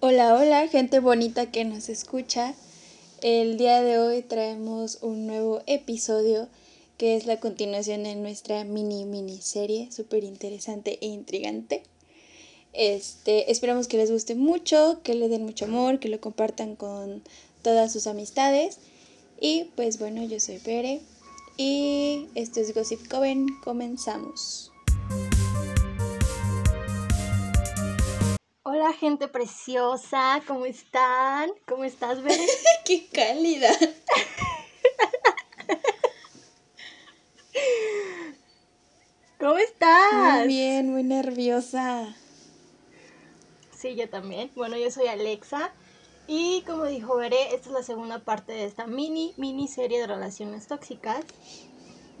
Hola, hola, gente bonita que nos escucha. El día de hoy traemos un nuevo episodio que es la continuación de nuestra mini miniserie súper interesante e intrigante. Este, esperamos que les guste mucho, que le den mucho amor, que lo compartan con todas sus amistades. Y pues bueno, yo soy Pere y esto es Gossip Coven. Comenzamos. Hola gente preciosa, ¿cómo están? ¿Cómo estás, Bere? ¡Qué cálida! ¿Cómo estás? Muy bien, muy nerviosa. Sí, yo también. Bueno, yo soy Alexa y como dijo Bere, esta es la segunda parte de esta mini, mini serie de relaciones tóxicas.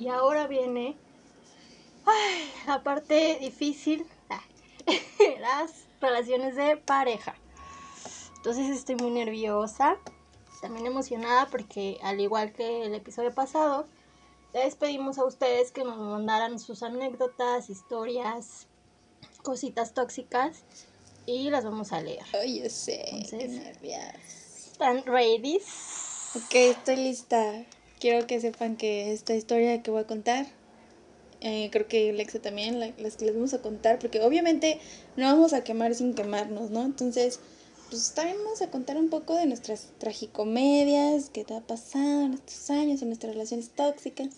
Y ahora viene ay, la parte difícil, las relaciones de pareja. Entonces estoy muy nerviosa, también emocionada porque al igual que el episodio pasado, les pedimos a ustedes que nos mandaran sus anécdotas, historias, cositas tóxicas y las vamos a leer. Ay, yo sé, qué nervios. ¿Están ready? Ok, estoy lista. Quiero que sepan que esta historia que voy a contar eh, creo que Alexa también, las que les vamos a contar, porque obviamente no vamos a quemar sin quemarnos, ¿no? Entonces, pues también vamos a contar un poco de nuestras tragicomedias, qué te ha pasado en estos años, en nuestras relaciones tóxicas.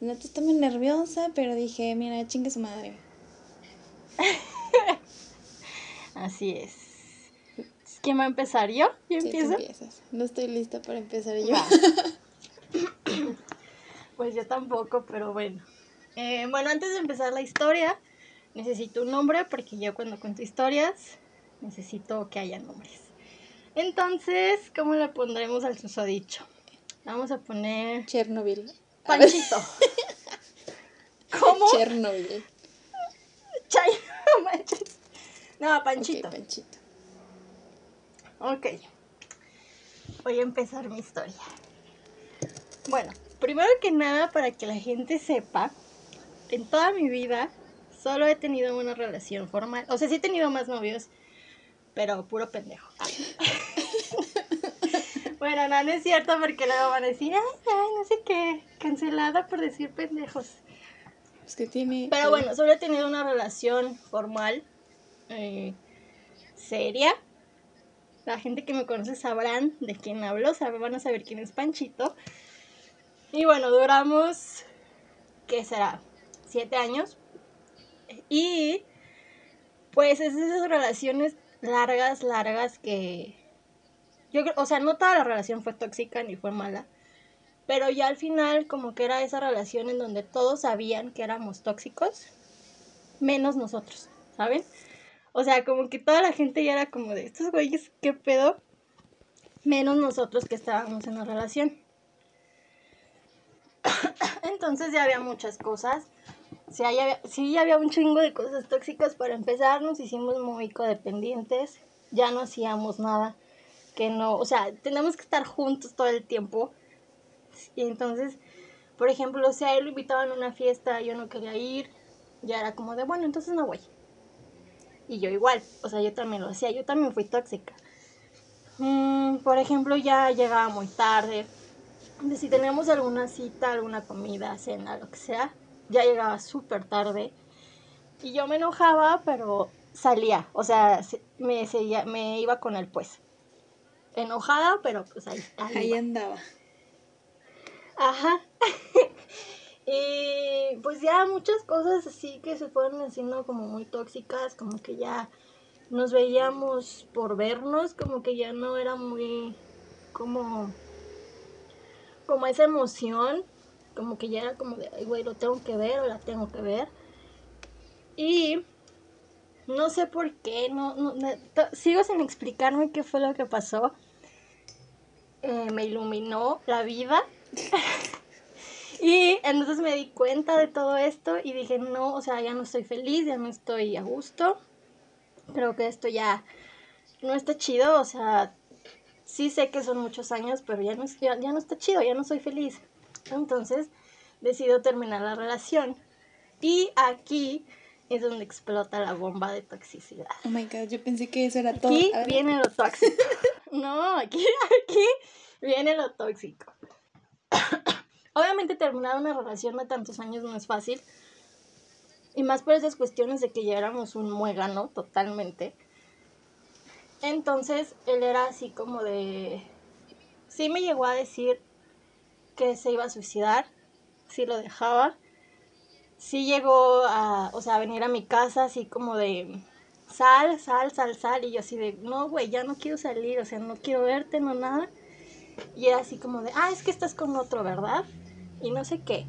No estoy muy nerviosa, pero dije, mira, chingue su madre. Así es. ¿Quién va a empezar? ¿Yo? ¿Yo empiezo? empiezas. No estoy lista para empezar yo. pues yo tampoco, pero bueno. Eh, bueno, antes de empezar la historia, necesito un nombre porque yo cuando cuento historias necesito que haya nombres. Entonces, ¿cómo le pondremos al susodicho? Vamos a poner... Chernobyl. Panchito. ¿Cómo? Chernobyl. Chay, no No, Panchito. Okay, Panchito. Ok. Voy a empezar mi historia. Bueno, primero que nada, para que la gente sepa, en toda mi vida solo he tenido una relación formal. O sea, sí he tenido más novios, pero puro pendejo. bueno, no, no es cierto porque luego van a decir, ay, ay, no sé qué, cancelada por decir pendejos. Es que tiene... Pero bueno, solo he tenido una relación formal, eh, seria. La gente que me conoce sabrán de quién hablo, van a saber quién es Panchito. Y bueno, duramos, ¿qué será? Siete años. Y pues es esas relaciones largas, largas que... Yo o sea, no toda la relación fue tóxica ni fue mala, pero ya al final como que era esa relación en donde todos sabían que éramos tóxicos, menos nosotros, ¿saben? O sea, como que toda la gente ya era como de estos güeyes, ¿qué pedo? Menos nosotros que estábamos en la relación. Entonces ya había muchas cosas sí, había, sí había un chingo de cosas tóxicas para empezar, nos hicimos muy codependientes, ya no hacíamos nada que no, o sea, tenemos que estar juntos todo el tiempo. Y entonces, por ejemplo, si a él lo invitaban a una fiesta, yo no quería ir, ya era como de, bueno, entonces no voy. Y yo igual, o sea, yo también lo hacía, yo también fui tóxica. Mm, por ejemplo, ya llegaba muy tarde. De si tenemos alguna cita, alguna comida, cena, lo que sea, ya llegaba súper tarde y yo me enojaba, pero salía, o sea, me, me iba con él pues. Enojada, pero pues ahí, ahí, andaba. Ajá. y pues ya muchas cosas así que se fueron haciendo como muy tóxicas, como que ya nos veíamos por vernos, como que ya no era muy como como esa emoción como que ya era como de, ay, güey, lo tengo que ver o la tengo que ver. Y no sé por qué, no, no, sigo sin explicarme qué fue lo que pasó. Eh, me iluminó la vida. y entonces me di cuenta de todo esto y dije, no, o sea, ya no estoy feliz, ya no estoy a gusto. Creo que esto ya no está chido, o sea, sí sé que son muchos años, pero ya no, ya no está chido, ya no soy feliz. Entonces decido terminar la relación. Y aquí es donde explota la bomba de toxicidad. Oh my god, yo pensé que eso era todo. Aquí viene lo tóxico. no, aquí, aquí viene lo tóxico. Obviamente terminar una relación de tantos años no es fácil. Y más por esas cuestiones de que ya éramos un muégano totalmente. Entonces él era así como de... Sí me llegó a decir que se iba a suicidar. Sí lo dejaba. Sí llegó a, o sea, a venir a mi casa así como de... Sal, sal, sal, sal. Y yo así de, no, güey, ya no quiero salir. O sea, no quiero verte, no nada. Y era así como de, ah, es que estás con otro, ¿verdad? Y no sé qué.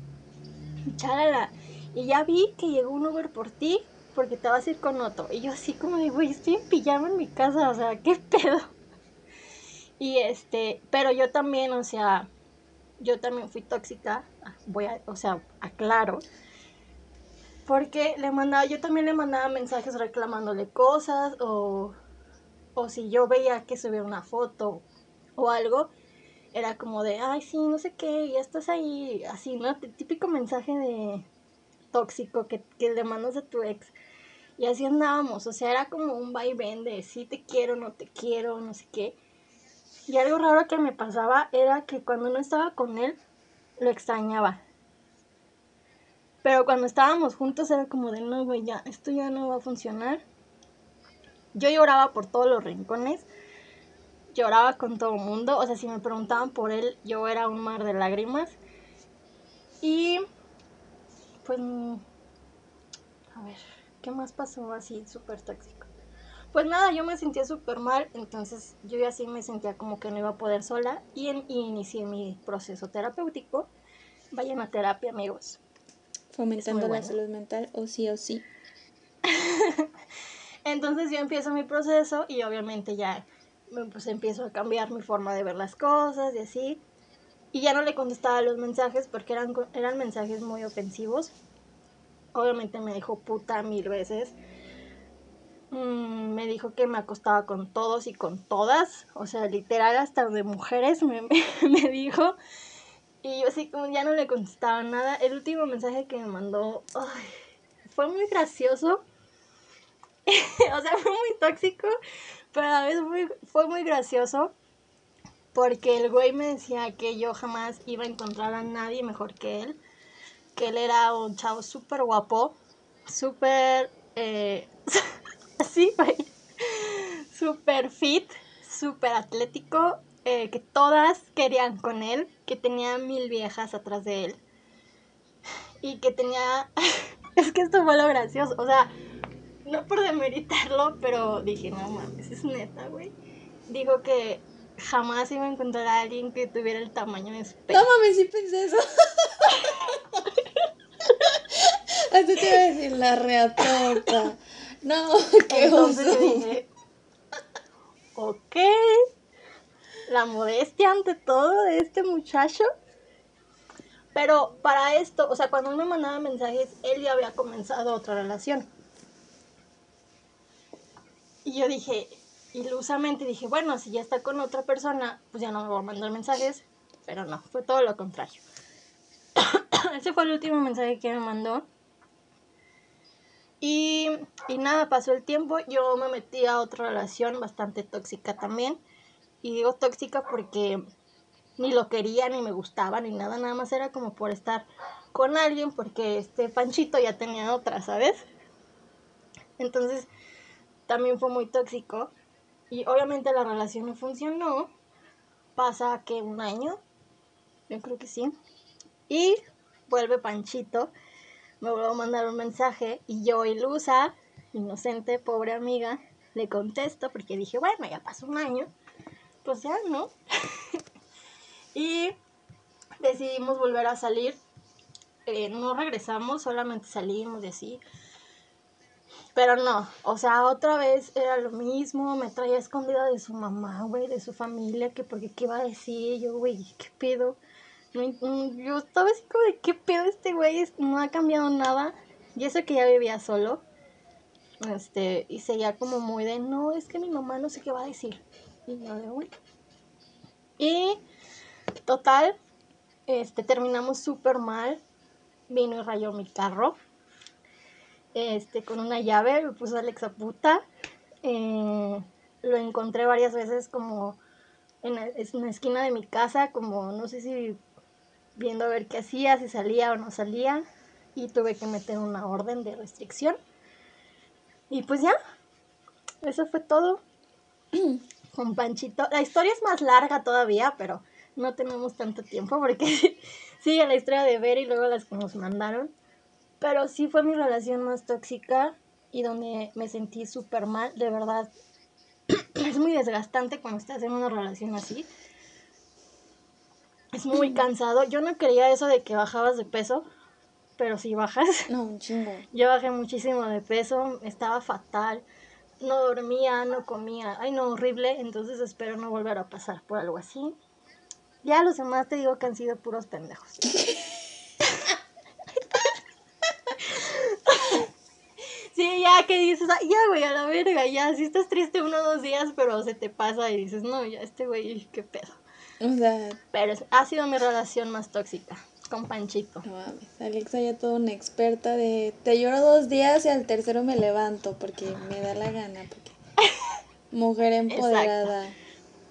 Chalala. Y ya vi que llegó un Uber por ti porque te vas a ir con otro. Y yo así como de, güey, estoy en en mi casa, o sea, ¿qué pedo? Y este, pero yo también, o sea, yo también fui tóxica, voy o sea, aclaro. Porque le mandaba, yo también le mandaba mensajes reclamándole cosas o, o si yo veía que subía una foto o algo, era como de, ay, sí, no sé qué, ya estás ahí, así, ¿no? Típico mensaje de tóxico que, que le mandas a tu ex. Y así andábamos, o sea, era como un vaivén de sí te quiero, no te quiero, no sé qué. Y algo raro que me pasaba era que cuando no estaba con él, lo extrañaba. Pero cuando estábamos juntos era como de, no, güey, ya, esto ya no va a funcionar. Yo lloraba por todos los rincones lloraba con todo el mundo. O sea, si me preguntaban por él, yo era un mar de lágrimas. Y pues, a ver, ¿qué más pasó así súper tóxico? Pues nada, yo me sentía súper mal, entonces yo ya así me sentía como que no iba a poder sola y, en, y inicié mi proceso terapéutico. Vayan a terapia, amigos. Fomentando la salud mental, o sí o sí. entonces yo empiezo mi proceso y obviamente ya pues empiezo a cambiar mi forma de ver las cosas y así. Y ya no le contestaba los mensajes porque eran, eran mensajes muy ofensivos. Obviamente me dijo puta mil veces. Mm, me dijo que me acostaba con todos y con todas. O sea, literal hasta de mujeres me, me, dijo. Y yo así como ya no le contestaba nada. El último mensaje que me mandó fue muy gracioso. o sea, fue muy tóxico. Pero a la vez fue muy gracioso porque el güey me decía que yo jamás iba a encontrar a nadie mejor que él. Que él era un chavo súper guapo, súper... Eh, así, güey. Súper fit, súper atlético, eh, que todas querían con él, que tenía mil viejas atrás de él. Y que tenía... es que esto fue lo gracioso, o sea no por demeritarlo, pero dije, no mames, es neta, güey. Dijo que jamás iba a encontrar a alguien que tuviera el tamaño de su No mames, sí pensé eso. Así te iba a decir la reatorta. No, qué Entonces oso. dije, ok. La modestia ante todo de este muchacho. Pero para esto, o sea, cuando él me mandaba mensajes, él ya había comenzado otra relación. Y yo dije, ilusamente dije, bueno, si ya está con otra persona, pues ya no me voy a mandar mensajes. Pero no, fue todo lo contrario. Ese fue el último mensaje que me mandó. Y, y nada, pasó el tiempo, yo me metí a otra relación bastante tóxica también. Y digo tóxica porque ni lo quería, ni me gustaba, ni nada, nada más era como por estar con alguien, porque este Panchito ya tenía otra, ¿sabes? Entonces, también fue muy tóxico y obviamente la relación no funcionó. Pasa que un año, yo creo que sí. Y vuelve Panchito, me vuelve a mandar un mensaje y yo, ilusa, inocente, pobre amiga, le contesto porque dije, bueno, ya pasó un año, pues ya, ¿no? y decidimos volver a salir. Eh, no regresamos, solamente salimos y así. Pero no, o sea, otra vez era lo mismo, me traía escondida de su mamá, güey, de su familia, que porque qué iba a decir yo, güey, qué pedo. Yo estaba así como de qué pedo este güey, no ha cambiado nada. Y eso que ya vivía solo. Este, y seguía como muy de, no, es que mi mamá no sé qué va a decir. Y yo de, güey. Y total, este, terminamos súper mal. Vino y rayó mi carro. este, con una llave, me puso Alexa puta. Eh, lo encontré varias veces como en la, una esquina de mi casa, como no sé si viendo a ver qué hacía, si salía o no salía, y tuve que meter una orden de restricción. Y pues ya, eso fue todo. Con Panchito. La historia es más larga todavía, pero no tenemos tanto tiempo porque sigue la historia de Ver y luego las que nos mandaron. Pero sí fue mi relación más tóxica y donde me sentí súper mal, de verdad. es muy desgastante cuando estás en una relación así. Es muy cansado. Yo no quería eso de que bajabas de peso, pero si bajas. No, un chingo. Yo bajé muchísimo de peso, estaba fatal, no dormía, no comía, ay no, horrible, entonces espero no volver a pasar por algo así. Ya los demás te digo que han sido puros pendejos. sí, ya que dices, "Ay, ya güey, a la verga, ya, si estás triste uno o dos días, pero se te pasa y dices, no, ya este güey, qué pedo. O sea, Pero ha sido mi relación más tóxica con Panchito. no mames. Alexa ya toda una experta de te lloro dos días y al tercero me levanto porque me da la gana. Porque mujer empoderada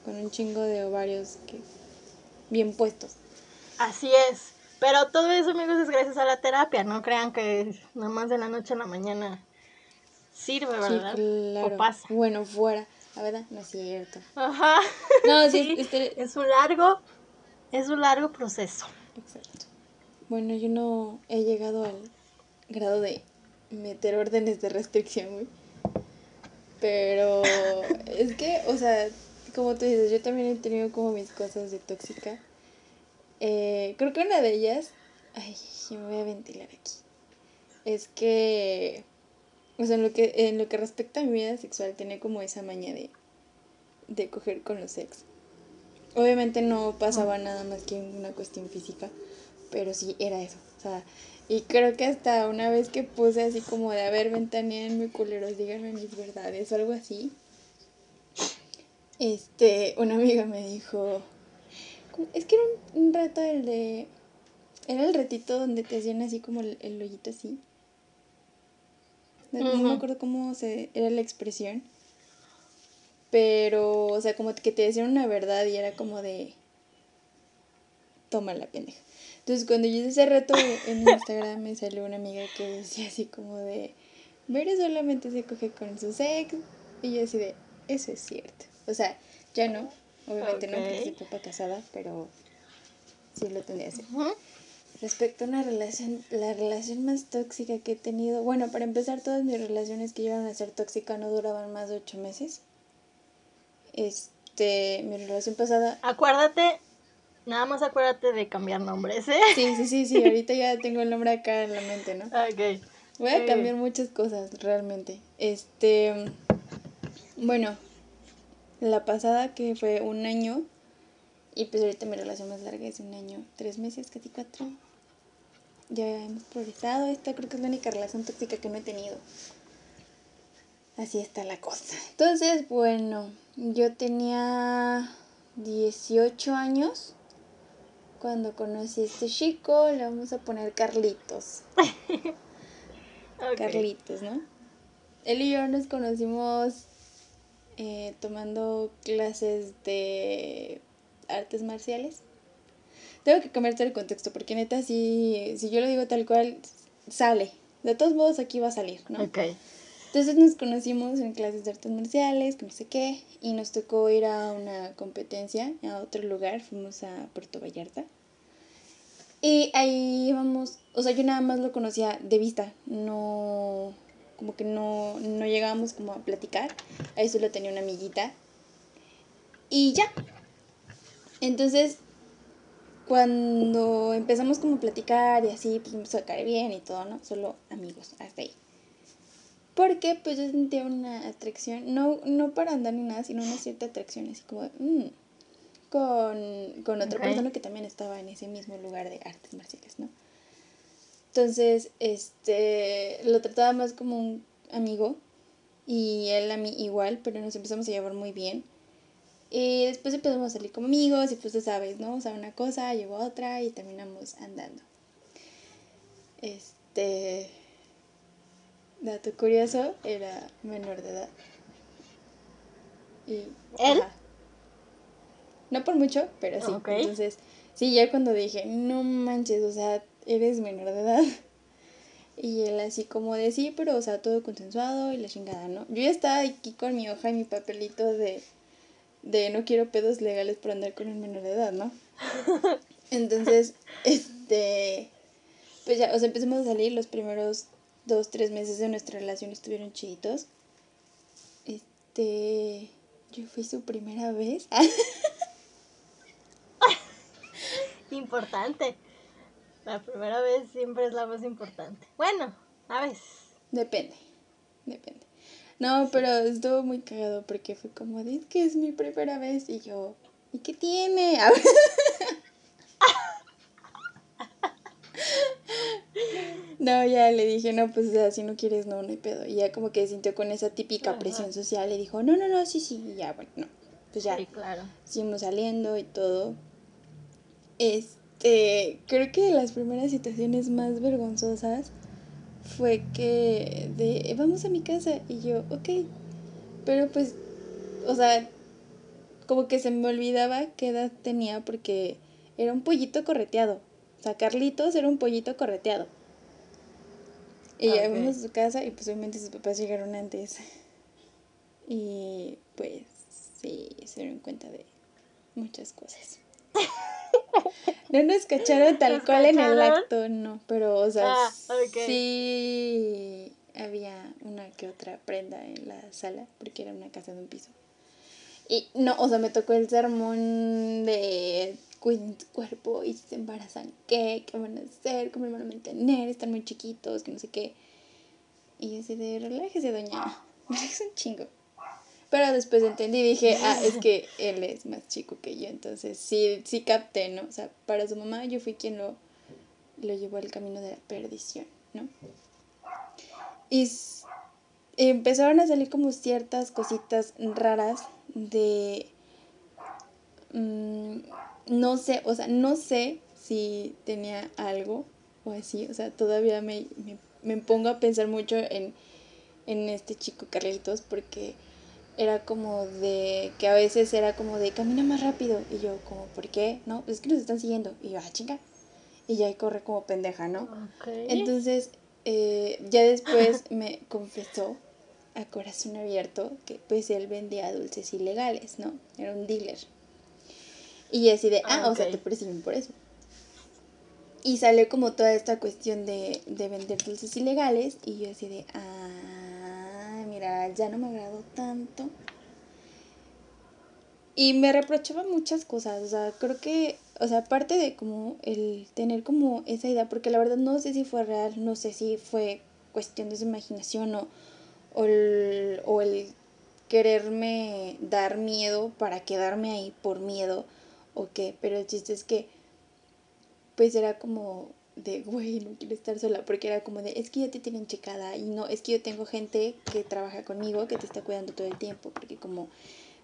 con un chingo de ovarios que bien puestos. Así es. Pero todo eso, amigos, es gracias a la terapia. No crean que nada más de la noche a la mañana sirve, ¿verdad? Sí, claro. O pasa. Bueno, fuera. La verdad, no es cierto. Ajá. No, sí, este- Es un largo, es un largo proceso. Exacto. Bueno, yo no he llegado al grado de meter órdenes de restricción, güey. Pero es que, o sea, como tú dices, yo también he tenido como mis cosas de tóxica. Eh, creo que una de ellas, ay, me voy a ventilar aquí. Es que, o sea, en lo que, en lo que respecta a mi vida sexual, tenía como esa maña de, de coger con los ex. Obviamente no pasaba nada más que una cuestión física, pero sí era eso. O sea, y creo que hasta una vez que puse así como de, a ver, ventaneanme culeros, díganme mis verdades o algo así. Este, una amiga me dijo, "¿Cómo? es que era un, un reto el de, era el retito donde te hacían así como el, el hoyito así. No, me acuerdo cómo se, era la expresión. Pero, o sea, como que te decían una verdad y era como de. Toma la pendeja. Entonces, cuando yo hice ese reto en Instagram, me salió una amiga que decía así como de. Mere solamente se coge con su ex. Y yo así de. Eso es cierto. O sea, ya no. Obviamente no, porque soy papá casada, pero sí lo tendría hacer. Ujú. Respecto a una relación, la relación más tóxica que he tenido, bueno, para empezar, todas mis relaciones que llegaron a ser tóxicas no duraban más de ocho meses. Este, mi relación pasada, Acuérdate, nada más acuérdate de cambiar nombres, ¿eh? sí, sí, sí, sí, ahorita ya tengo el nombre acá en la mente, ¿no? Ok. Voy a cambiar muchas cosas, realmente. Este, bueno, la pasada que fue un año, y pues ahorita mi relación más larga es un año, tres meses, casi cuatro. Ya hemos progresado, esta creo que es la única relación tóxica que no he tenido. Así está la cosa. Entonces, bueno, yo tenía 18 años cuando conocí a este chico, le vamos a poner Carlitos. Carlitos, ¿no? Él y yo nos conocimos eh, tomando clases de artes marciales. Tengo que cambiar todo el contexto porque neta, si, si yo lo digo tal cual, sale. De todos modos, aquí va a salir, ¿no? Ok. Entonces nos conocimos en clases de artes marciales, que no sé qué, y nos tocó ir a una competencia a otro lugar, fuimos a Puerto Vallarta. Y ahí íbamos, o sea, yo nada más lo conocía de vista, no, como que no, no llegábamos como a platicar, ahí solo tenía una amiguita. Y ya. Entonces, cuando empezamos como a platicar y así, pues me empezó a caer bien y todo, ¿no? Solo amigos, hasta ahí. Porque pues yo sentía una atracción, no, no para andar ni nada, sino una cierta atracción, así como, de, mm, con, con otra persona que también estaba en ese mismo lugar de artes marciales, ¿no? Entonces, este, lo trataba más como un amigo y él a mí igual, pero nos empezamos a llevar muy bien. Y después empezamos a salir como amigos y pues tú sabes, ¿no? O sea, una cosa llevó a otra y terminamos andando. Este... dato curioso, era menor de edad. Y, ¿Él? No por mucho, pero sí. Entonces, sí, ya cuando dije, no manches, o sea, eres menor de edad. Y él así como de sí, pero o sea, todo consensuado y la chingada, ¿no? Yo ya estaba aquí con mi hoja y mi papelito de, de no quiero pedos legales por andar con un menor de edad, ¿no? Entonces, este, pues ya, o sea, empezamos a salir los primeros dos, tres meses de nuestra relación estuvieron chiditos. Este, yo fui su primera vez. Importante. La primera vez siempre es la más importante. Bueno, a veces. Depende, depende. No, pero estuvo muy cagado porque fue como, es que es mi primera vez y yo, ¿y qué tiene? No, ya le dije, no, pues o sea, si no quieres, no, no hay pedo. Y ya como que sintió con esa típica presión social y dijo, no, no, no, sí, sí, y ya, bueno, no. Pues ya, Sí, claro. seguimos saliendo y todo. Este, creo que de las primeras situaciones más vergonzosas fue que de, vamos a mi casa y yo, ok, pero pues, o sea, como que se me olvidaba qué edad tenía porque era un pollito correteado. O sea, Carlitos era un pollito correteado. Y ya Ok. fuimos a su casa y pues obviamente sus papás llegaron antes. Y pues sí, se dieron cuenta de muchas cosas. No nos cacharon tal ¿Nos cual en el acto, no, pero o sea, Ah, ok. sí había una que otra prenda en la sala, porque era una casa de un piso. Y no, o sea, me tocó el sermón de cuerpo y si se embarazan, ¿qué? ¿Qué van a hacer? ¿Cómo lo van a mantener? Están muy chiquitos, que no sé qué. Y yo así de, relájese, doña. Es un chingo. Pero después entendí y dije, ah, es que él es más chico que yo, entonces sí, sí capté, ¿no? O sea, para su mamá yo fui quien lo, lo llevó al camino de la perdición, ¿no? Y empezaron a salir como ciertas cositas raras de... mm, no sé, o sea, no sé si tenía algo o así, o sea, todavía me, me, me pongo a pensar mucho en, en este chico Carlitos porque era como de que a veces era como de camina más rápido y yo como ¿por qué? No, es que nos están siguiendo y yo ah chinga y ya corre como pendeja, ¿no? Entonces eh, ya después me confesó a corazón abierto que pues él vendía dulces ilegales, ¿no? Era un dealer. Y así de, ah, o sea, te persiguen por eso. Y salió como toda esta cuestión de, de vender dulces ilegales y yo así de, ah, ya no me agradó tanto. Y me reprochaba muchas cosas, o sea, creo que, o sea, aparte de como el tener como esa idea, porque la verdad no sé si fue real, no sé si fue cuestión de su imaginación o, o, el, o el quererme dar miedo para quedarme ahí por miedo o qué, pero el chiste es que pues era como de, güey, no quiero estar sola, porque era como de, es que ya te tienen checada y no, es que yo tengo gente que trabaja conmigo que te está cuidando todo el tiempo, porque como,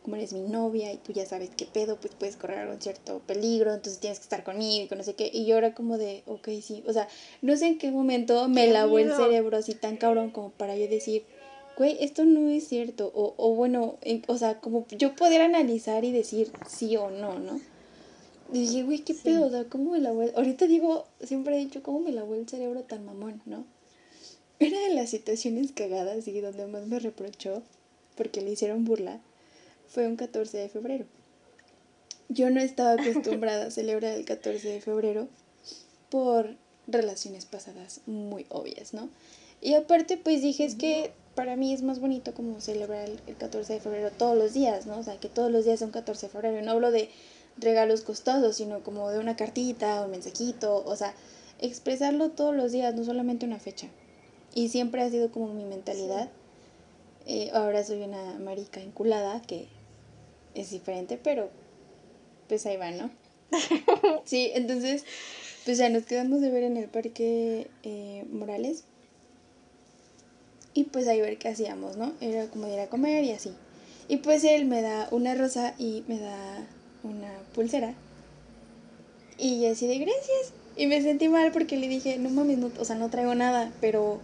como eres mi novia y tú ya sabes qué pedo, pues puedes correr algún cierto peligro, entonces tienes que estar conmigo y con no sé qué, y yo era como de, ok, sí, o sea, no sé en qué momento me Qué lavó el cerebro así tan cabrón como para yo decir, güey, esto no es cierto, o, o bueno, en- o sea, como yo poder analizar y decir sí o no, ¿no? Y dije, güey, ¿qué Sí. pedo? O sea, ¿cómo me lavó el... Ahorita digo, siempre he dicho, ¿cómo me lavó el cerebro tan mamón, no? Una de las situaciones cagadas y donde más me reprochó, porque le hicieron burla, fue un 14 de febrero. Yo no estaba acostumbrada a celebrar el 14 de febrero por relaciones pasadas muy obvias, ¿no? Y aparte, pues dije, es que para mí es más bonito como celebrar el, el 14 de febrero todos los días, ¿no? O sea, que todos los días son 14 de febrero. Y no hablo de regalos costosos, sino como de una cartita, un mensajito, o sea, expresarlo todos los días, no solamente una fecha. Y siempre ha sido como mi mentalidad. Eh, ahora soy una marica enculada, que es diferente, pero pues ahí va, ¿no? Sí, entonces, pues ya nos quedamos de ver en el parque eh, Morales. Y pues ahí ver qué hacíamos, ¿no? Era como ir a comer y así. Y pues él me da una rosa y me da una pulsera. Y yo así de gracias. Y me sentí mal porque le dije, no mames, no, o sea, no traigo nada, pero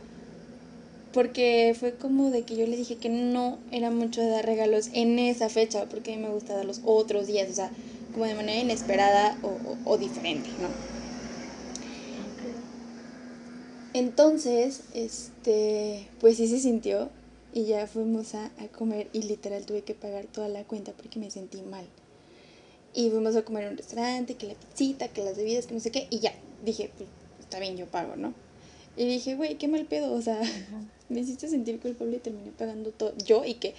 porque fue como de que yo le dije que no era mucho de dar regalos en esa fecha, porque a mí me gusta dar los otros días, o sea, como de manera inesperada o, diferente, ¿no? Entonces, este, pues sí se sintió y ya fuimos a, a, comer y literal tuve que pagar toda la cuenta porque me sentí mal. Y fuimos a comer en un restaurante, que la pizzita, que las bebidas, que no sé qué, y ya, dije, pues está bien, yo pago, ¿no? Y dije, güey, qué mal pedo, o sea, me hiciste sentir culpable y terminé pagando todo yo y que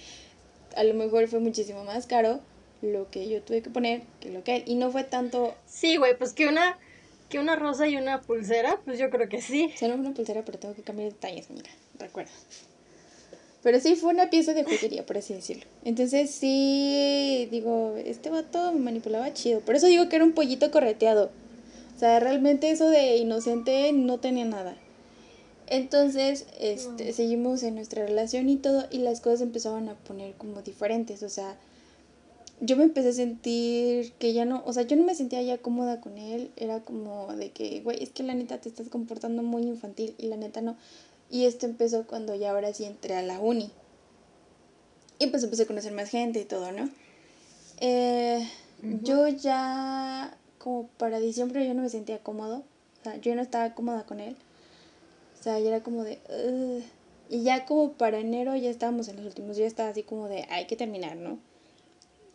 a lo mejor fue muchísimo más caro lo que yo tuve que poner que lo que él. Y no fue tanto... Sí, güey, pues que una, que una rosa y una pulsera, pues yo creo que sí. Solo una pulsera, pero tengo que cambiar detalles, amiga, recuerda. Pero sí fue una pieza de joyería, por así decirlo. Entonces sí, digo, este vato me manipulaba chido. Por eso digo que era un pollito correteado. O sea, realmente eso de inocente no tenía nada. Entonces, este, seguimos en nuestra relación y todo, y las cosas empezaban a poner como diferentes. O sea, yo me empecé a sentir que ya no, o sea, yo no me sentía ya cómoda con él. Era como de que, güey, es que la neta te estás comportando muy infantil y la neta no. Y esto empezó cuando ya ahora sí entré a la uni. Y pues empecé a conocer más gente y todo, ¿no? Eh, Yo ya, como para diciembre, yo no me sentía cómodo. O sea, yo no estaba cómoda con él. O sea, ya era como de... Y ya como para enero ya estábamos en los últimos días, estaba así como de, hay que terminar, ¿no?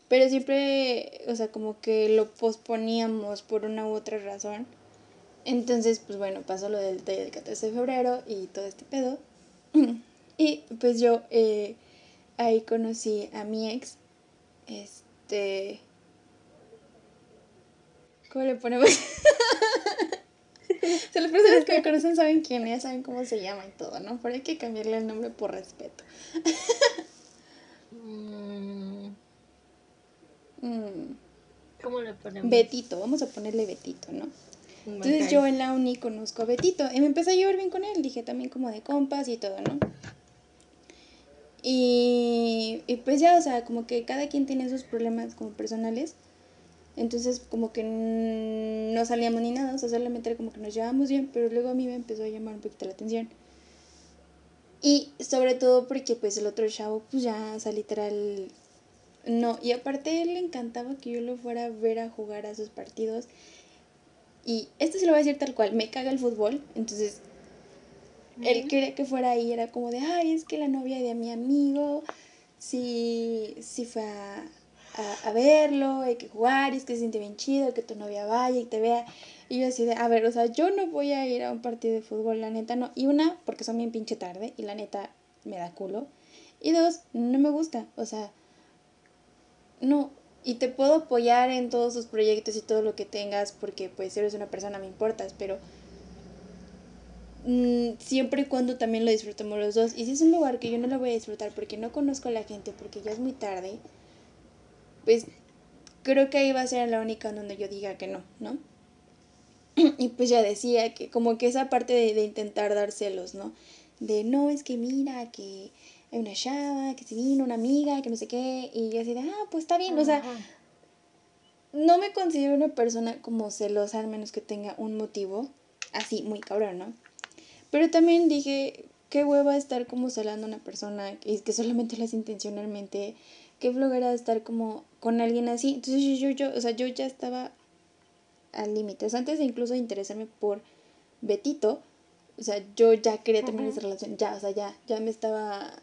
Pero siempre, o sea, como que lo posponíamos por una u otra razón. Entonces, pues bueno, pasó lo del día del 14 de febrero y todo este pedo. Y pues yo eh, ahí conocí a mi ex. Este. ¿Cómo le ponemos? o sea, las personas que me conocen saben quién es, saben cómo se llama y todo, ¿no? Pero hay que cambiarle el nombre por respeto. Mm. ¿Cómo le ponemos? Betito, vamos a ponerle Betito, ¿no? Entonces yo en la uni conozco a Betito y me empecé a llevar bien con él, dije también como de compas y todo, ¿no? Y, y pues ya, o sea, como que cada quien tiene sus problemas como personales. Entonces como que no salíamos ni nada, o sea, solamente era como que nos llevábamos bien, pero luego a mí me empezó a llamar un poquito la atención. Y sobre todo porque pues el otro chavo pues ya, o sea, literal, no. Y aparte él le encantaba que yo lo fuera a ver a jugar a sus partidos. Y esto se lo voy a decir tal cual, me caga el fútbol, entonces él quería que fuera ahí, era como de, ay, es que la novia de mi amigo sí, sí fue a, a, verlo, hay que jugar, y es que se siente bien chido, que tu novia vaya y te vea. Y yo así de, a ver, o sea, yo no voy a ir a un partido de fútbol, la neta no. Y una, porque son bien pinche tarde, y la neta me da culo. Y dos, no me gusta, o sea, no, y te puedo apoyar en todos tus proyectos y todo lo que tengas porque pues eres una persona, me importas, pero mm, siempre y cuando también lo disfrutemos los dos. Y si es un lugar que yo no lo voy a disfrutar porque no conozco a la gente, porque ya es muy tarde, pues creo que ahí va a ser la única donde yo diga que no, ¿no? Y pues ya decía que como que esa parte de, de intentar dar celos, ¿no? De no, es que mira, que hay una chava, que se vino, una amiga, que no sé qué, y yo así de, ah, pues está bien, o sea, no me considero una persona como celosa, al menos que tenga un motivo así, muy cabrón, ¿no? Pero también dije, qué hueva estar como celando a una persona y que solamente lo hace intencionalmente, qué flojera estar como con alguien así. Entonces yo, yo, yo, o sea, yo ya estaba al límite. O sea, antes de incluso interesarme por Betito, o sea, yo ya quería terminar esa relación, ya, o sea, ya, ya me estaba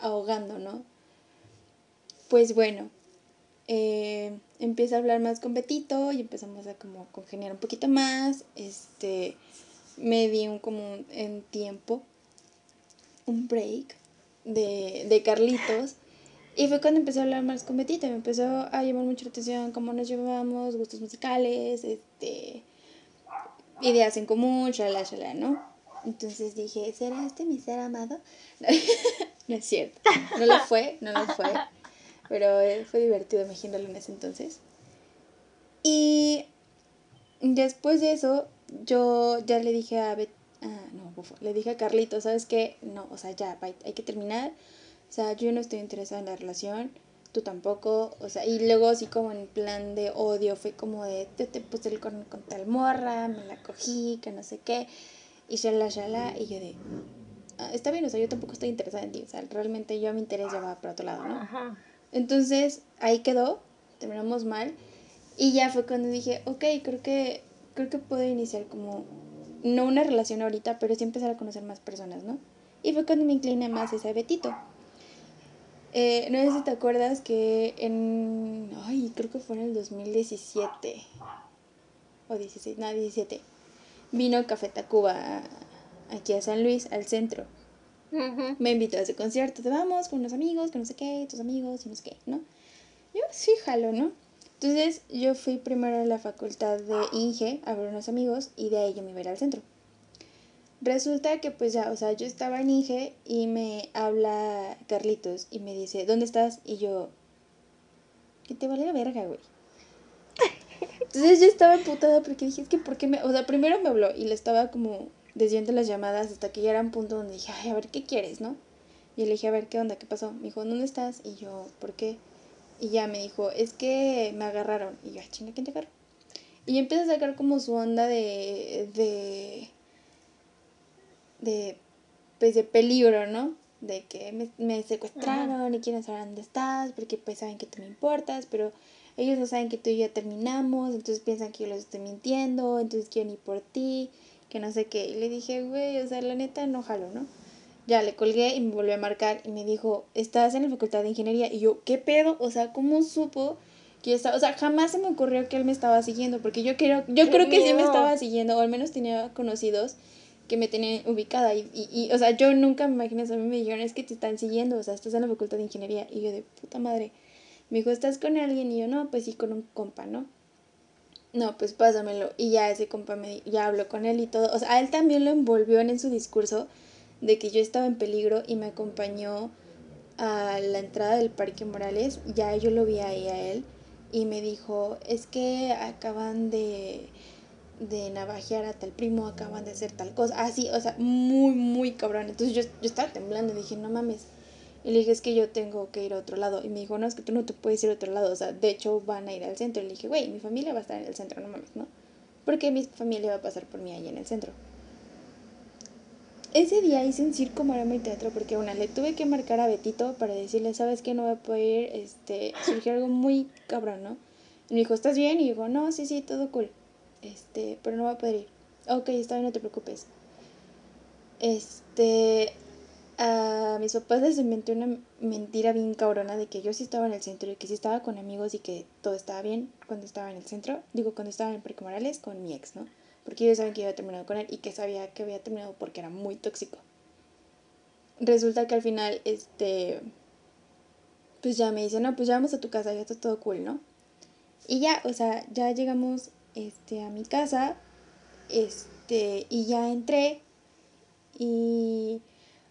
ahogando, ¿no? Pues bueno, eh, empieza a hablar más con Betito y empezamos a como congeniar un poquito más. Este, me di un como en tiempo, un break de, de Carlitos. Y fue cuando empecé a hablar más con Betito. Me empezó a llamar mucho la atención cómo nos llevamos, gustos musicales, este, ideas en común, shalala, shalala, ¿no? Entonces dije, ¿será este mi ser amado? no es cierto. No lo fue, no lo fue. Pero eh, fue divertido imaginarlo en ese entonces. Y después de eso, yo ya le dije a Bet ah, no, le dije a Carlito, ¿sabes qué? No, o sea, ya, hay que terminar. O sea, yo no estoy interesada en la relación, tú tampoco. O sea, y luego así como en plan de odio, fue como de, te, te puse el corno con tal morra, me la cogí, que no sé qué y shala, shala, y yo de, ah, está bien, o sea, yo tampoco estoy interesada en ti, o sea, realmente yo mi interés ya va para otro lado, ¿no? Ajá. Entonces, ahí quedó, terminamos mal, y ya fue cuando dije, ok, creo que, creo que puedo iniciar como, no una relación ahorita, pero sí empezar a conocer más personas, ¿no? Y fue cuando me incliné más hacia Betito. Eh, no sé si te acuerdas que en. Ay, creo que fue en el 2017. O 16, no, 17. Vino Café Tacuba aquí a San Luis, al centro. Me invitó a ese concierto. Te vamos con unos amigos, que no sé qué, tus amigos y no sé qué, ¿no? Yo sí jalo, ¿no? Entonces yo fui primero a la facultad de Inge a ver unos amigos y de ahí yo me iba a ir al centro. Resulta que pues ya, o sea, yo estaba en Inge y me habla Carlitos y me dice, ¿dónde estás? Y yo, que te vale la verga, güey. Entonces yo estaba putada porque dije, es que ¿por qué me...? O sea, primero me habló y le estaba como desviando las llamadas hasta que ya era un punto donde dije, ay, a ver, ¿qué quieres, no? Y le dije, a ver, ¿qué onda? ¿Qué pasó? Me dijo, ¿dónde estás? Y yo, ¿por qué? Y ya me dijo, es que me agarraron. Y yo, "Ah, chinga, ¿quién te agarró? Y empecé a sacar como su onda de... de de, pues, de peligro, ¿no? De que me, me secuestraron y quieren saber dónde estás, porque pues saben que tú me importas, pero ellos no saben que tú y yo terminamos, entonces piensan que yo los estoy mintiendo, entonces quieren ir por ti, que no sé qué. Y le dije, güey, o sea, la neta no jalo, ¿no? Ya le colgué y me volvió a marcar y me dijo, estás en la facultad de ingeniería. Y yo, ¿qué pedo? O sea, ¿cómo supo que yo estaba? O sea, jamás se me ocurrió que él me estaba siguiendo, porque yo creo, yo ¡Qué creo que sí me estaba siguiendo, o al menos tenía conocidos que me tenían ubicada. Y, y, y, o sea, yo nunca me imaginé, o sea, a mí me dijeron, es que te están siguiendo, o sea, estás en la facultad de ingeniería. Y yo, de puta madre. Me dijo, ¿estás con alguien? Y yo, no, pues sí, con un compa, ¿no? No, pues pásamelo. Y ya ese compa me ya habló con él y todo. O sea, a él también lo envolvió en, su discurso de que yo estaba en peligro y me acompañó a la entrada del Parque Morales. Ya yo lo vi ahí a él y me dijo, es que acaban de, de navajear a tal primo, acaban de hacer tal cosa. Así, o sea, muy, muy cabrón. Entonces yo, yo estaba temblando dije, no mames. Y le dije, es que yo tengo que ir a otro lado. Y me dijo, no, es que tú no te puedes ir a otro lado. O sea, de hecho van a ir al centro. Y le dije, güey, mi familia va a estar en el centro, no mames, ¿no? Porque mi familia va a pasar por mí ahí en el centro. Ese día hice un circo, maroma y teatro porque una le tuve que marcar a Betito para decirle, sabes que no voy a poder ir, este, surgió algo muy cabrón, ¿no? Y me dijo, ¿estás bien? Y digo, no, sí, sí, todo cool. Este, pero no voy a poder ir. Ok, está bien, no te preocupes. Este, a mis papás les inventé una mentira bien cabrona de que yo sí estaba en el centro y que sí estaba con amigos y que todo estaba bien cuando estaba en el centro. Digo, cuando estaba en Parque Morales con mi ex, ¿no? Porque ellos saben que yo había terminado con él y que sabía que había terminado porque era muy tóxico. Resulta que al final, este, pues ya me dice, no, pues ya vamos a tu casa, ya está todo cool, ¿no? Y ya, o sea, ya llegamos, este, a mi casa, este, y ya entré y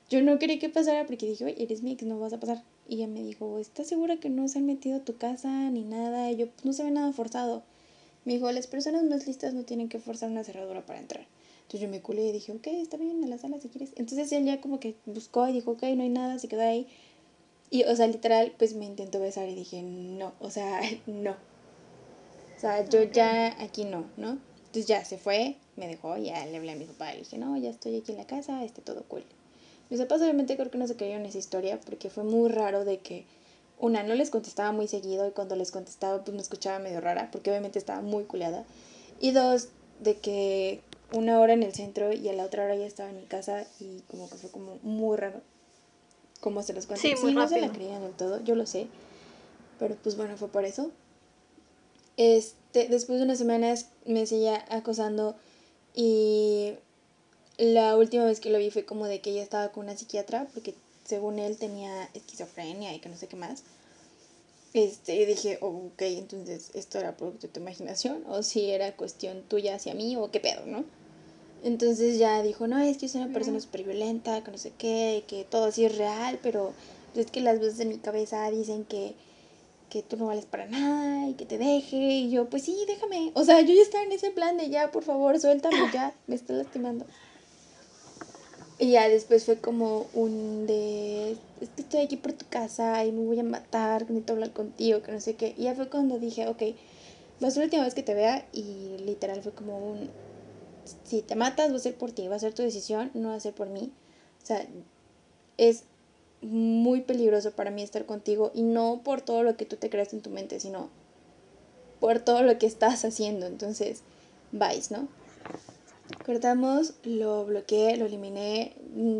yo no quería que pasara porque dije, oye, eres mi ex, no vas a pasar. Y ella me dijo, ¿estás segura que no se han metido a tu casa ni nada? Y yo, pues no se ve nada forzado. Me dijo, las personas más listas no tienen que forzar una cerradura para entrar. Entonces yo me culé y dije, ok, está bien, a la sala si quieres. Entonces él ya como que buscó y dijo, ok, no hay nada, se quedó ahí. Y, o sea, literal, pues me intentó besar y dije, no, o sea, no. O sea, yo ya aquí no, ¿no? Entonces ya se fue, me dejó, ya le hablé a mi papá, le dije, no, ya estoy aquí en la casa, este todo cool. Mis papás obviamente creo que no se creyeron esa historia porque fue muy raro de que una no les contestaba muy seguido y cuando les contestaba pues me escuchaba medio rara porque obviamente estaba muy culeada. Y dos, de que una hora en el centro y a la otra hora ya estaba en mi casa y como que fue como muy raro. Como se los cuento. Sí, muy no se la creían del todo, yo lo sé. Pero pues bueno, fue por eso. Este, después de unas semanas me seguía acosando y la última vez que lo vi fue como de que ella estaba con una psiquiatra porque según él tenía esquizofrenia y que no sé qué más. Este, y dije, oh, ok, entonces esto era producto de tu imaginación o si era cuestión tuya hacia mí o qué pedo, ¿no? Entonces ya dijo, no, es que es una persona súper violenta, que no sé qué, que todo así es real, pero es que las voces de mi cabeza dicen que, que tú no vales para nada y que te deje. Y yo, pues sí, déjame. O sea, yo ya estaba en ese plan de ya, por favor, suéltame ya, me está lastimando. Y ya después fue como un de, estoy aquí por tu casa y me voy a matar, necesito hablar contigo, que no sé qué. Y ya fue cuando dije, ok, va a ser la última vez que te vea y literal fue como un, si te matas va a ser por ti, va a ser tu decisión, no va a ser por mí. O sea, es muy peligroso para mí estar contigo y no por todo lo que tú te creas en tu mente, sino por todo lo que estás haciendo. Entonces, vais, ¿no? Cortamos, lo bloqueé, lo eliminé,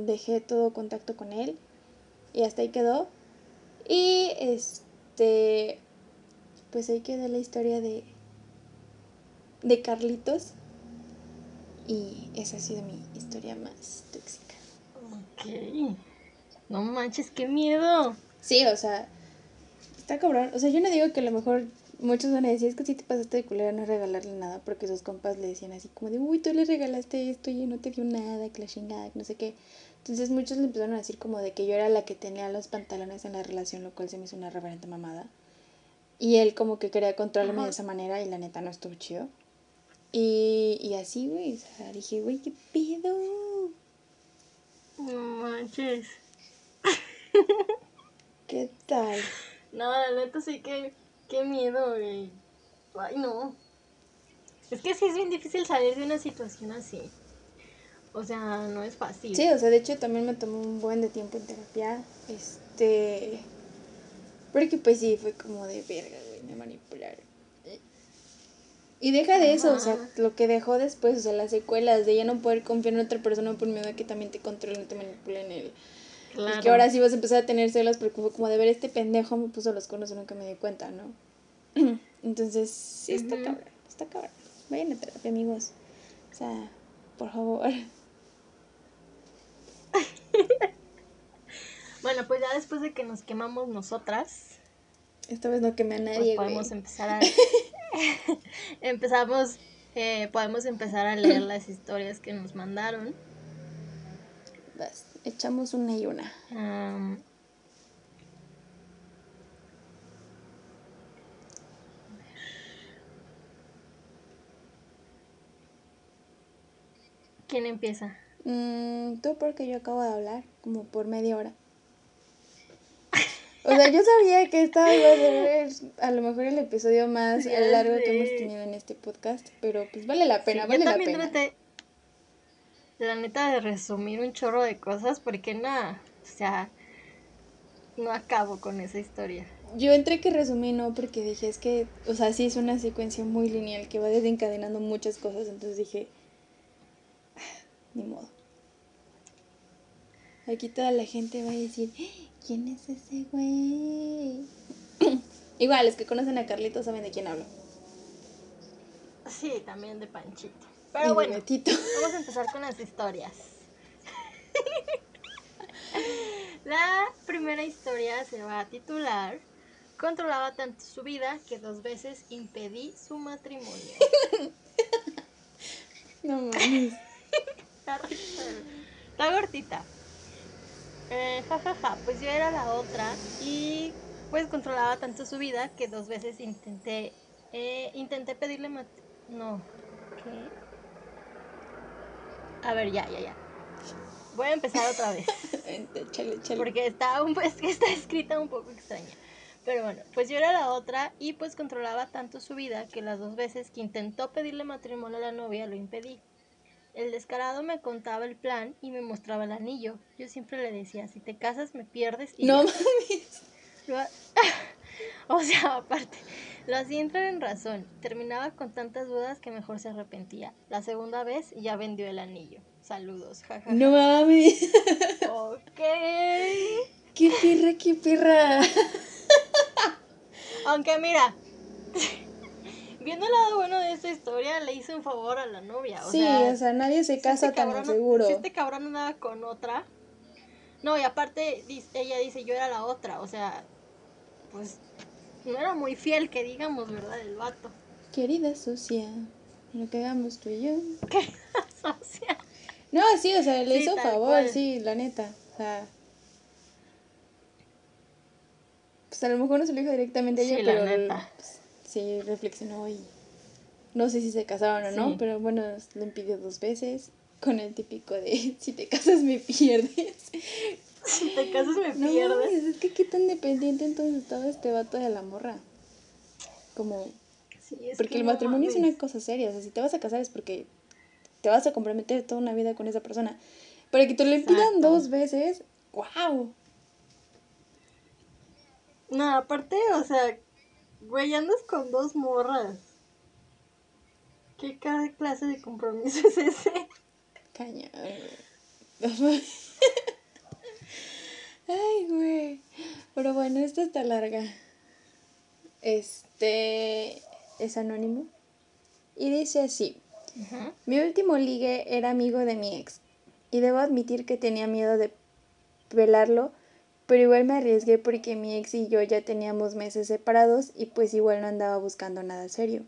dejé todo contacto con él y hasta ahí quedó. Y este, pues ahí quedó la historia de, de Carlitos. Y esa ha sido mi historia más tóxica. Ok. No manches, qué miedo. Sí, o sea, está cabrón. O sea, yo no digo que a lo mejor muchos van a decir, es que si te pasaste de culera no regalarle nada, porque sus compas le decían así como de, uy, tú le regalaste esto y no te dio nada, que la chingada, que no sé qué. Entonces muchos le empezaron a decir como de que yo era la que tenía los pantalones en la relación, lo cual se me hizo una reverente mamada. Y él como que quería controlarme de esa manera y la neta no estuvo chido. Y, y así, güey, o sea, dije, güey, ¿qué pedo? No manches. ¿Qué tal? No, la neta sí que, qué miedo, güey. Ay, no. Es que sí es bien difícil salir de una situación así. O sea, no es fácil. Sí, o sea, de hecho también me tomó un buen de tiempo en terapia. Este. Porque pues sí, fue como de verga, güey, me manipularon. Y deja de eso, o sea, lo que dejó después, o sea, las secuelas de ya no poder confiar en otra persona por miedo a que también te controlen, te manipulen que ahora sí vas a empezar a tener celos porque fue como de ver este pendejo me puso los conos y nunca me di cuenta, ¿no? Entonces, sí está cabrón, está cabrón. Vayan a terapia, amigos. O sea, por favor. bueno, pues ya después de que nos quemamos nosotras. Esta vez no quemé a nadie. Pues podemos empezar a. Empezamos. Eh, podemos empezar a leer las historias que nos mandaron. Vas, echamos una y una. ¿Quién empieza? Mm, tú porque yo acabo de hablar, como por media hora. O sea, yo sabía que esta iba a ser a lo mejor el episodio más largo que hemos tenido en este podcast, pero pues vale la pena, vale la pena. La neta de resumir un chorro de cosas porque nada, o sea, no acabo con esa historia. Yo entré que resumí no porque dije, es que, o sea, sí es una secuencia muy lineal que va desencadenando muchas cosas, entonces dije, ah, ni modo. Aquí toda la gente va a decir, ¿quién es ese güey? Igual, los que conocen a Carlito saben de quién hablo. Sí, también de Panchito. Pero bueno, vamos a empezar con las historias. La primera historia se va a titular Controlaba tanto su vida que dos veces impedí su matrimonio. no mames. Está gordita. Eh, jajaja, pues yo era la otra y pues controlaba tanto su vida que dos veces intenté eh, intenté pedirle mat no ¿qué? A ver ya ya ya voy a empezar otra vez porque está un, es que está escrita un poco extraña pero bueno pues yo era la otra y pues controlaba tanto su vida que las dos veces que intentó pedirle matrimonio a la novia lo impedí el descarado me contaba el plan y me mostraba el anillo. Yo siempre le decía, si te casas me pierdes. Y no mames. o sea, aparte, lo hacía entrar en razón. Terminaba con tantas dudas que mejor se arrepentía. La segunda vez ya vendió el anillo. Saludos, jajaja. No mames. ok. Qué pirra, qué pirra. Aunque mira, viendo el lado bueno de esta historia, le hice un favor a la novia. O sí, o sea, nadie se casa este tan seguro. Si este cabrón andaba con otra. No, y aparte, ella dice, yo era la otra. O sea, pues no era muy fiel, que digamos, ¿verdad? El vato. Querida sucia, lo que hagamos tú y yo. Querida sucia. No, sí, o sea, le hizo favor, sí, la neta. O sea. Pues a lo mejor no se lo dijo directamente a ella, pero. La neta. Pues, sí reflexionó y no sé si se casaron o no, pero bueno, lo impidió dos veces con el típico de si te casas me pierdes. Si te casas me pierdes. es que qué tan dependiente entonces estaba este vato de la morra. Como porque el matrimonio es una cosa seria, o sea, si te vas a casar es porque te vas a comprometer toda una vida con esa persona. Para que te lo impidan dos veces, wow. No, aparte, o sea, güey, andas con dos morras. ¿Qué clase de compromiso es ese? Caña. Ay, güey. Pero bueno, esta está larga. Este es anónimo. Y dice así. Mi último ligue era amigo de mi ex. Y debo admitir que tenía miedo de velarlo, pero igual me arriesgué porque mi ex y yo ya teníamos meses separados y pues igual no andaba buscando nada serio.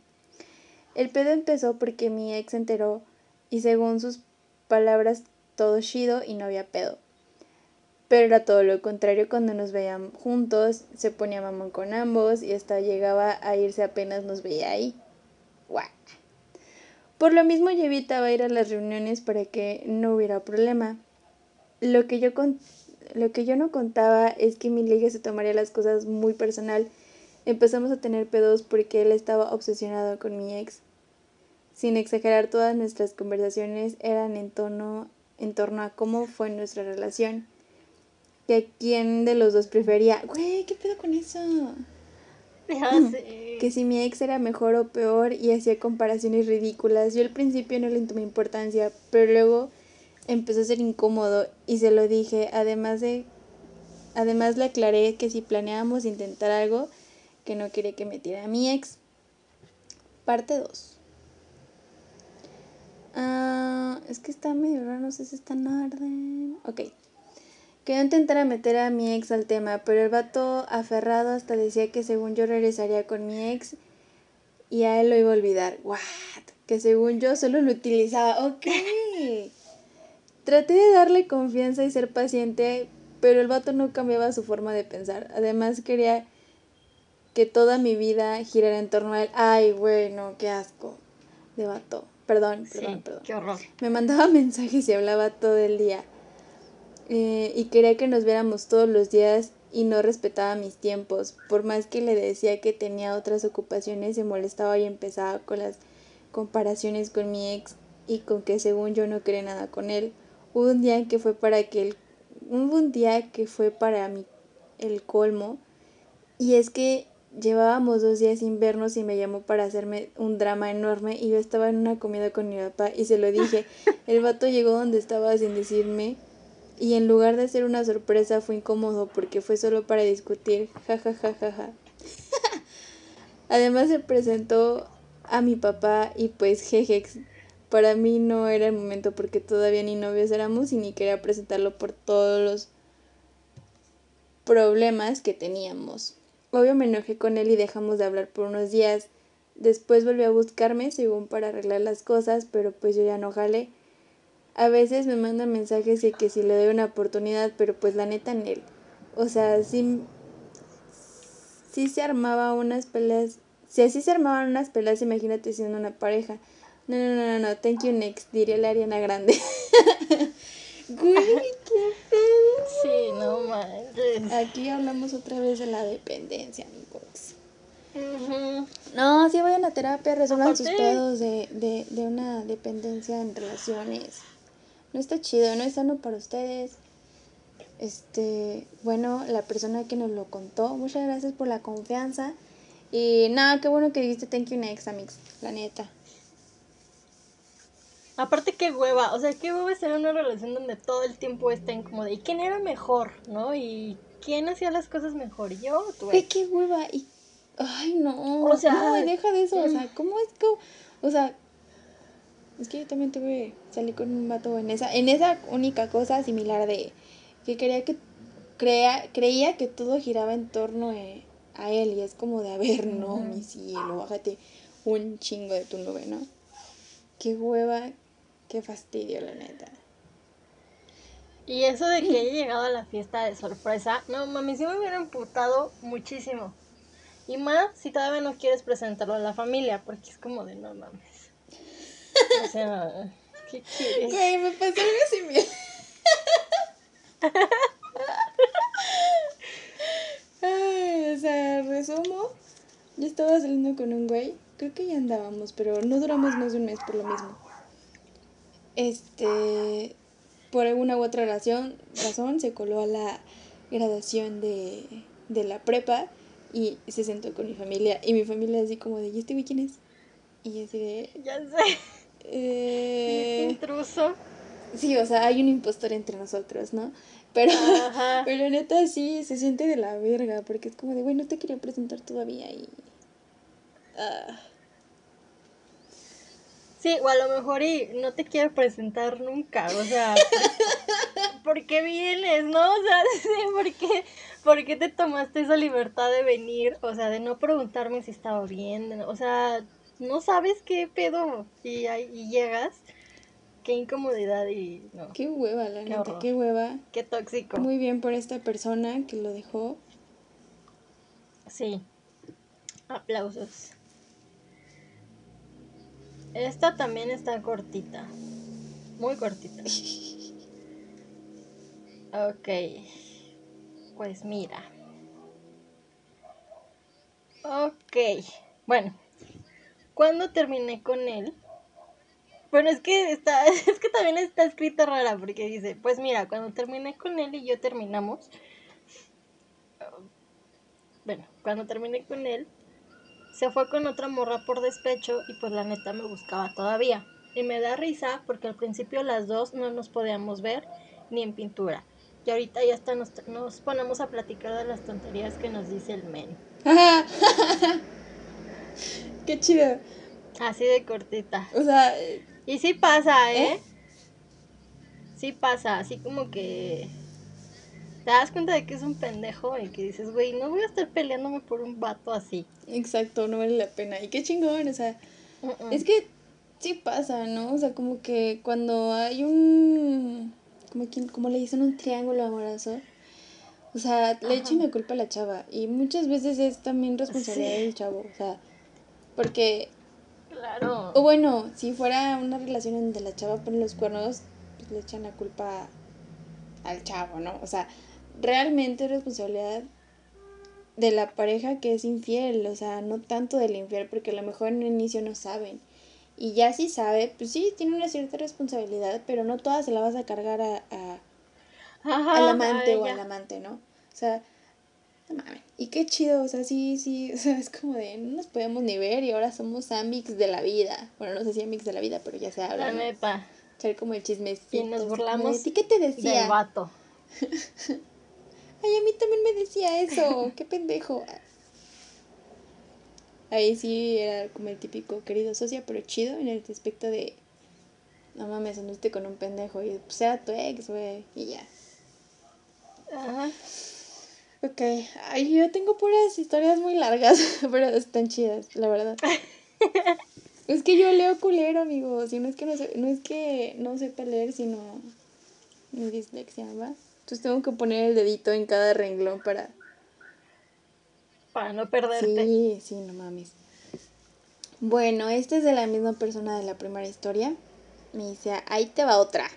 El pedo empezó porque mi ex se enteró y según sus palabras todo chido y no había pedo. Pero era todo lo contrario cuando nos veían juntos, se ponía mamón con ambos y hasta llegaba a irse apenas nos veía ahí. Por lo mismo yo evitaba ir a las reuniones para que no hubiera problema. Lo que yo, lo que yo no contaba es que mi liga se tomaría las cosas muy personal. Empezamos a tener pedos porque él estaba obsesionado con mi ex. Sin exagerar, todas nuestras conversaciones eran en, tono, en torno a cómo fue nuestra relación. Que quién de los dos prefería. Güey, ¿qué pedo con eso? Que si mi ex era mejor o peor y hacía comparaciones ridículas. Yo al principio no le tomé importancia, pero luego empezó a ser incómodo y se lo dije. Además de además le aclaré que si planeábamos intentar algo, que no quería que metiera a mi ex. Parte 2. Ah, es que está medio raro, no sé si está en orden. Ok. Que yo intentara meter a mi ex al tema, pero el vato aferrado hasta decía que según yo regresaría con mi ex y a él lo iba a olvidar. ¿What? Que según yo solo lo utilizaba. Ok. Traté de darle confianza y ser paciente, pero el vato no cambiaba su forma de pensar. Además quería que toda mi vida girara en torno a él. Ay, güey, no, qué asco. De vato. Perdón, perdón, perdón. Qué horror. Me mandaba mensajes y hablaba todo el día. Eh, y quería que nos viéramos todos los días y no respetaba mis tiempos. Por más que le decía que tenía otras ocupaciones, se molestaba y empezaba con las comparaciones con mi ex y con que según yo no quería nada con él. Hubo un día que fue para que el, hubo un día que fue para mí el colmo y es que llevábamos dos días sin vernos y me llamó para hacerme un drama enorme y yo estaba en una comida con mi papá y se lo dije. El vato llegó donde estaba sin decirme y en lugar de ser una sorpresa fue incómodo porque fue solo para discutir, ja ja ja ja ja. Además se presentó a mi papá y pues jejex, para mí no era el momento porque todavía ni novios éramos y ni quería presentarlo por todos los problemas que teníamos. Obvio me enojé con él y dejamos de hablar por unos días. Después volvió a buscarme según para arreglar las cosas, pero pues yo ya no jalé. A veces me manda mensajes de que si le doy una oportunidad, pero pues la neta en él. O sea, sí, sí se armaba unas peleas. Si así se armaban unas peleas, imagínate siendo una pareja. No, no, no, no, no, thank you next, diría la Ariana Grande. Güey, qué feo. Sí, no manches. Aquí hablamos otra vez de la dependencia, amigos. No, sí vayan a terapia, resuelvan sus pedos de, de, de una dependencia en relaciones no está chido, no es sano para ustedes. Este, bueno, la persona que nos lo contó, muchas gracias por la confianza. Y nada, qué bueno que dijiste thank you next, amigos, la neta. Aparte, qué hueva, o sea, qué hueva en una relación donde todo el tiempo estén como de, ¿y quién era mejor? ¿No? ¿Y quién hacía las cosas mejor? ¿Yo o tú? ¿Qué, hueva? Y, ay, no. O sea, no, deja de eso, o sea, mm. ¿cómo es que, o sea, es que yo también tuve, salí con un vato en esa, en esa única cosa similar de que quería que crea, creía que todo giraba en torno eh, a él y es como de, a ver, no, mi cielo, bájate un chingo de tu nube, ¿no? Qué hueva, qué fastidio, la neta. Y eso de que haya llegado a la fiesta de sorpresa, no, mami, sí me hubiera emputado muchísimo. Y más si todavía no quieres presentarlo a la familia, porque es como de no mames. O sea, ¿qué quieres? Güey, me pasó algo similar. Ay, o sea, resumo. Yo estaba saliendo con un güey. Creo que ya andábamos, pero no duramos más de un mes por lo mismo. Este. por alguna u otra razón, razón se coló a la graduación de, de la prepa y se sentó con mi familia. Y mi familia así como de, ¿y este güey quién es? Y yo así de... Ya sé. Eh... Intruso. Sí, o sea, hay un impostor entre nosotros, ¿no? Pero, Ajá. pero neta sí, se siente de la verga, porque es como de, güey, no te quería presentar todavía y... Ah, Sí, o a lo mejor y no te quiero presentar nunca, o sea, ¿por, por qué vienes, no? O sea, sí, ¿por qué, por qué te tomaste esa libertad de venir? O sea, de no preguntarme si estaba bien, de o sea, no sabes qué pedo y, y llegas, qué incomodidad y no, qué hueva, la neta, horror. qué hueva. qué tóxico. Muy bien por esta persona que lo dejó. Sí, aplausos. Esta también está cortita, muy cortita. Ok, pues mira. Ok, bueno, cuando terminé con él, bueno, es que está, es que también está escrita rara porque dice, pues mira, cuando terminé con él y yo terminamos, bueno, cuando terminé con él, se fue con otra morra por despecho y pues la neta me buscaba todavía. Y me da risa porque al principio las dos no nos podíamos ver ni en pintura. Y ahorita ya hasta nos, nos ponemos a platicar de las tonterías que nos dice el men. qué chido. Así de cortita. O sea, Y sí pasa, ¿eh? ¿Eh? Sí pasa, así como que te das cuenta de que es un pendejo y que dices, güey, no voy a estar peleándome por un vato así. exacto, no vale la pena. Y qué chingón, o sea, es que sí pasa, ¿no? O sea, como que cuando hay un... Como, quien, como le dicen un triángulo amoroso. O sea, le echen la culpa a la chava. Y muchas veces es también responsabilidad Sí. del chavo. O sea, porque Claro. O bueno, si fuera una relación donde la chava pone los cuernos, pues le echan la culpa al chavo, ¿no? O sea, realmente es responsabilidad de la pareja que es infiel, o sea, no tanto del infiel, porque a lo mejor en el inicio no saben. Y ya si sabe, pues sí, tiene una cierta responsabilidad, pero no toda se la vas a cargar a, a- Ajá, al amante o al amante, ¿no? O sea, no mames. Y qué chido, o sea, sí, sí, o sea, es como de no nos podemos ni ver y ahora somos amics de la vida. Bueno, no sé si amics de la vida, pero ya se habla. La ¿no? neta. Echar como el chismecito. Y nos burlamos ¿Ti qué te Del decía? vato. Ay, a mí también me decía eso, qué pendejo. Ahí sí era como el típico querido socia, pero chido en el aspecto de no mames, anduviste con un pendejo y pues sea tu ex, güey, y ya. Ajá. Ok, ay, yo tengo puras historias muy largas, pero están chidas, la verdad. es que yo leo culero, amigos, y no es que no, sé, no es que no sepa leer, sino mi dislexia, ¿va? Entonces tengo que poner el dedito en cada renglón para... Para no perderte. Sí, sí, no mames. Bueno, esta es de la misma persona de la primera historia. Me dice, ahí te va otra.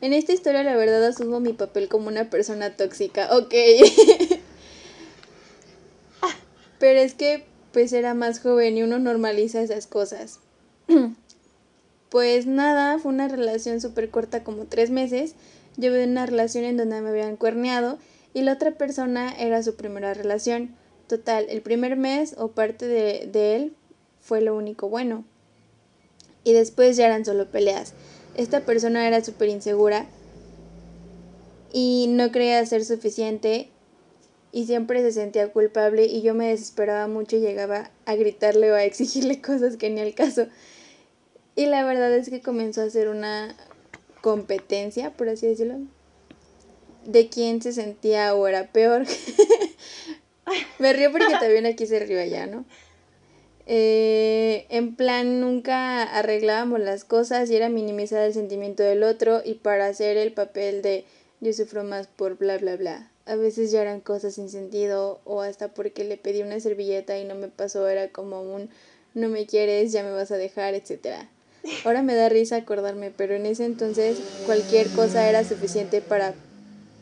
En esta historia la verdad asumo mi papel como una persona tóxica. Ok. Pero es que pues era más joven y uno normaliza esas cosas. Pues nada, fue una relación súper corta, como tres meses. Llevé una relación en donde me habían cuerneado y la otra persona era su primera relación. Total, el primer mes o parte de, de él fue lo único bueno. Y después ya eran solo peleas. Esta persona era súper insegura y no creía ser suficiente y siempre se sentía culpable y yo me desesperaba mucho y llegaba a gritarle o a exigirle cosas que ni al caso. Y la verdad es que comenzó a hacer una competencia, por así decirlo, de quién se sentía o era peor. Me río porque también aquí se río allá, ¿no? Eh, en plan, nunca arreglábamos las cosas y era minimizar el sentimiento del otro y para hacer el papel de yo sufro más por bla bla bla. A veces ya eran cosas sin sentido o hasta porque le pedí una servilleta y no me pasó, era como un no me quieres, ya me vas a dejar, etcétera. Ahora me da risa acordarme, pero en ese entonces cualquier cosa era suficiente para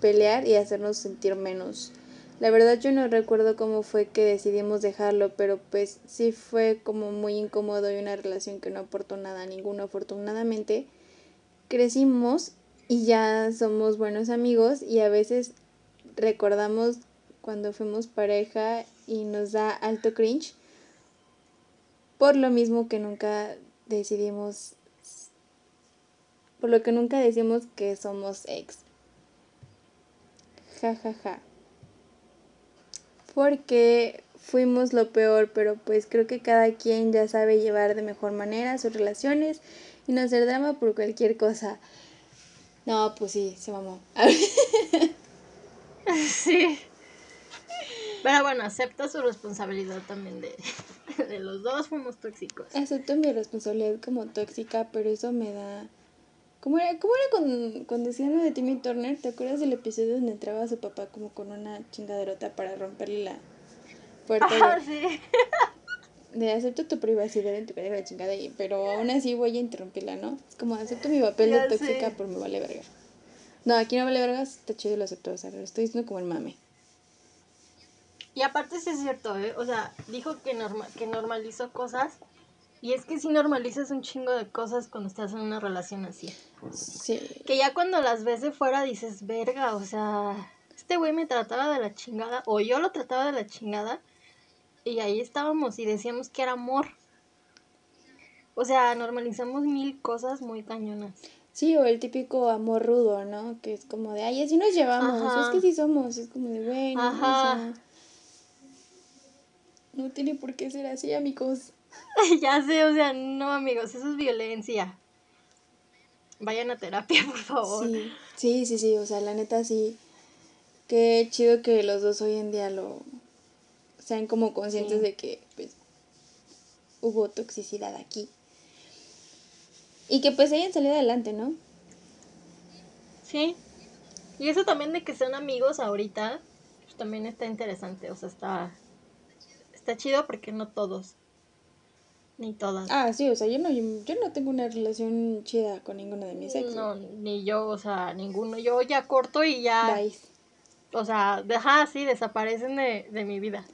pelear y hacernos sentir menos. La verdad yo no recuerdo cómo fue que decidimos dejarlo, pero pues sí fue como muy incómodo y una relación que no aportó nada a ninguno. Afortunadamente crecimos y ya somos buenos amigos y a veces recordamos cuando fuimos pareja y nos da alto cringe por lo mismo que nunca decidimos por lo que nunca decimos que somos ex. Ja ja ja. Porque fuimos lo peor, pero pues creo que cada quien ya sabe llevar de mejor manera sus relaciones y no hacer drama por cualquier cosa. No, pues sí, se mamó. sí. Pero bueno, acepta su responsabilidad también de, de los dos fuimos tóxicos. Acepto mi responsabilidad como tóxica, pero eso me da... ¿Cómo era, cómo era con, con decían de Timmy Turner? ¿Te acuerdas del episodio donde entraba a su papá como con una chingaderota para romperle la puerta? Ah, de, sí. de acepto tu privacidad en tu cara de chingada, y, pero aún así voy a interrumpirla, ¿no? Es como acepto mi papel Ya de tóxica, pero me vale verga. No, aquí no vale verga, está chido y lo acepto, o sea, lo estoy diciendo como el mame. Y aparte sí es cierto, ¿eh? O sea, dijo que, norma que normalizó cosas. Y es que sí normalizas un chingo de cosas cuando estás en una relación así. Sí. Que ya cuando las ves de fuera dices, verga, o sea, este güey me trataba de la chingada. O yo lo trataba de la chingada. Y ahí estábamos y decíamos que era amor. O sea, normalizamos mil cosas muy cañonas. Sí, o el típico amor rudo, ¿no? Que es como de, ay, así nos llevamos, Ajá. es que sí somos, es como de, bueno, o sea, no tiene por qué ser así, amigos. ya sé, o sea, no amigos, eso es violencia. Vayan a terapia, por favor. Sí, sí, sí, sí, o sea, la neta sí, qué chido que los dos hoy en día lo sean como conscientes Sí. de que, pues, hubo toxicidad aquí. Y que pues hayan salido adelante, ¿no? Sí. Y eso también de que sean amigos ahorita, pues también está interesante. O sea, está, está chido porque no todos, ni todas. Ah, sí, o sea, yo no, yo no tengo una relación chida con ninguno de mis ex. no, ni yo, o sea, ninguno. Yo ya corto y ya, Bye. o sea, deja así, desaparecen de, de mi vida.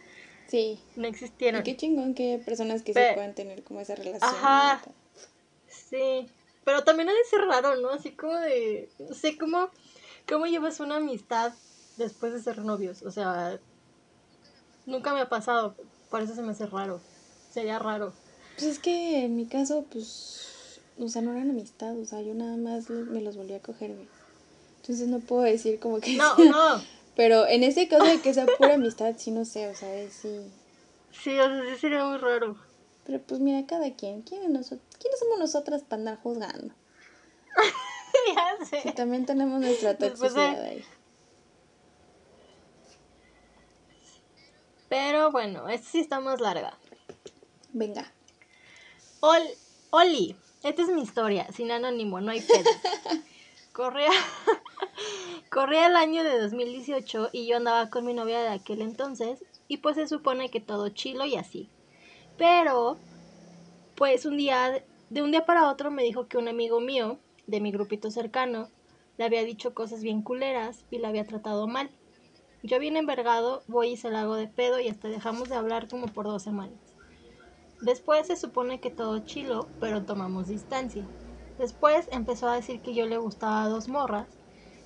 Sí. No Y existieron. qué chingón que hay personas que Pe- sí puedan tener como esa relación. Ajá. Sí, pero también ha de ser raro, ¿no? Así como de, no sé, ¿cómo, cómo llevas una amistad después de ser novios? O sea, nunca me ha pasado, por eso se me hace raro. Sería raro. Pues es que en mi caso, pues, o sea, no eran amistad, o sea, yo nada más me los volví a coger, güey. Entonces no puedo decir como que... No, no. Pero en este caso de que sea pura amistad, sí, no sé, o sea, ahí sí. Sí, o sea, sí sería muy raro. Pero pues mira, cada quien, ¿quiénes, noso- ¿quiénes somos nosotras para andar juzgando? ya sé. también tenemos nuestra Después de- toxicidad ahí. Pero bueno, esta sí está más larga. Venga. Ol, Oli, esta es mi historia, sin anónimo, no hay pedo. Corría, corría el año de 2018 y yo andaba con mi novia de aquel entonces y pues se supone que todo chilo y así. Pero, pues un día, de un día para otro me dijo que un amigo mío, de mi grupito cercano, le había dicho cosas bien culeras y la había tratado mal. Yo bien envergado voy y se la hago de pedo y hasta dejamos de hablar como por dos semanas. Después se supone que todo chilo, pero tomamos distancia. Después empezó a decir que yo le gustaba a dos morras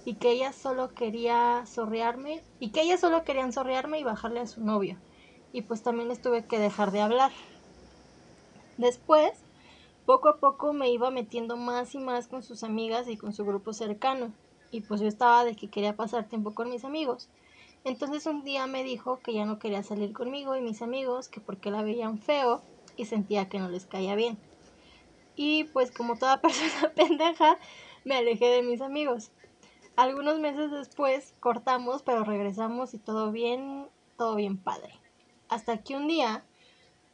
y que ella solo quería sorrearme y que ellas solo querían sorrearme y bajarle a su novio. Y pues también les tuve que dejar de hablar. Después, poco a poco me iba metiendo más y más con sus amigas y con su grupo cercano. Y pues yo estaba de que quería pasar tiempo con mis amigos. Entonces un día me dijo que ya no quería salir conmigo y mis amigos, que porque la veían feo y sentía que no les caía bien. Y pues como toda persona pendeja, me alejé de mis amigos. Algunos meses después cortamos, pero regresamos y todo bien, todo bien padre. Hasta que un día,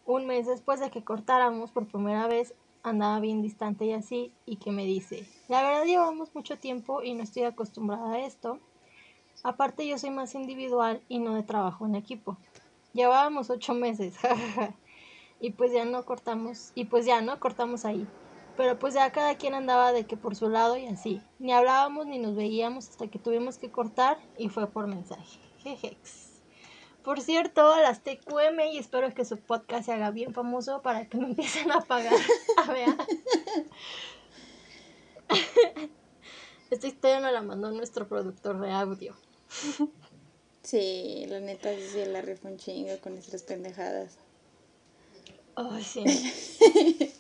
un mes después de que cortáramos por primera vez, andaba bien distante y así, y que me dice, la verdad llevamos mucho tiempo y no estoy acostumbrada a esto. Aparte yo soy más individual y no de trabajo en equipo. Llevábamos ocho meses, jajaja. Y pues ya no cortamos, y pues ya no cortamos ahí. Pero pues ya cada quien andaba de que por su lado y así. Ni hablábamos ni nos veíamos hasta que tuvimos que cortar y fue por mensaje. Jejex. Por cierto, las TQM y espero que su podcast se haga bien famoso para que me empiecen a pagar. A ver. Esta historia nos la mandó nuestro productor de audio. Sí, la neta sí la rifó un chingo con nuestras pendejadas. Ay, sí.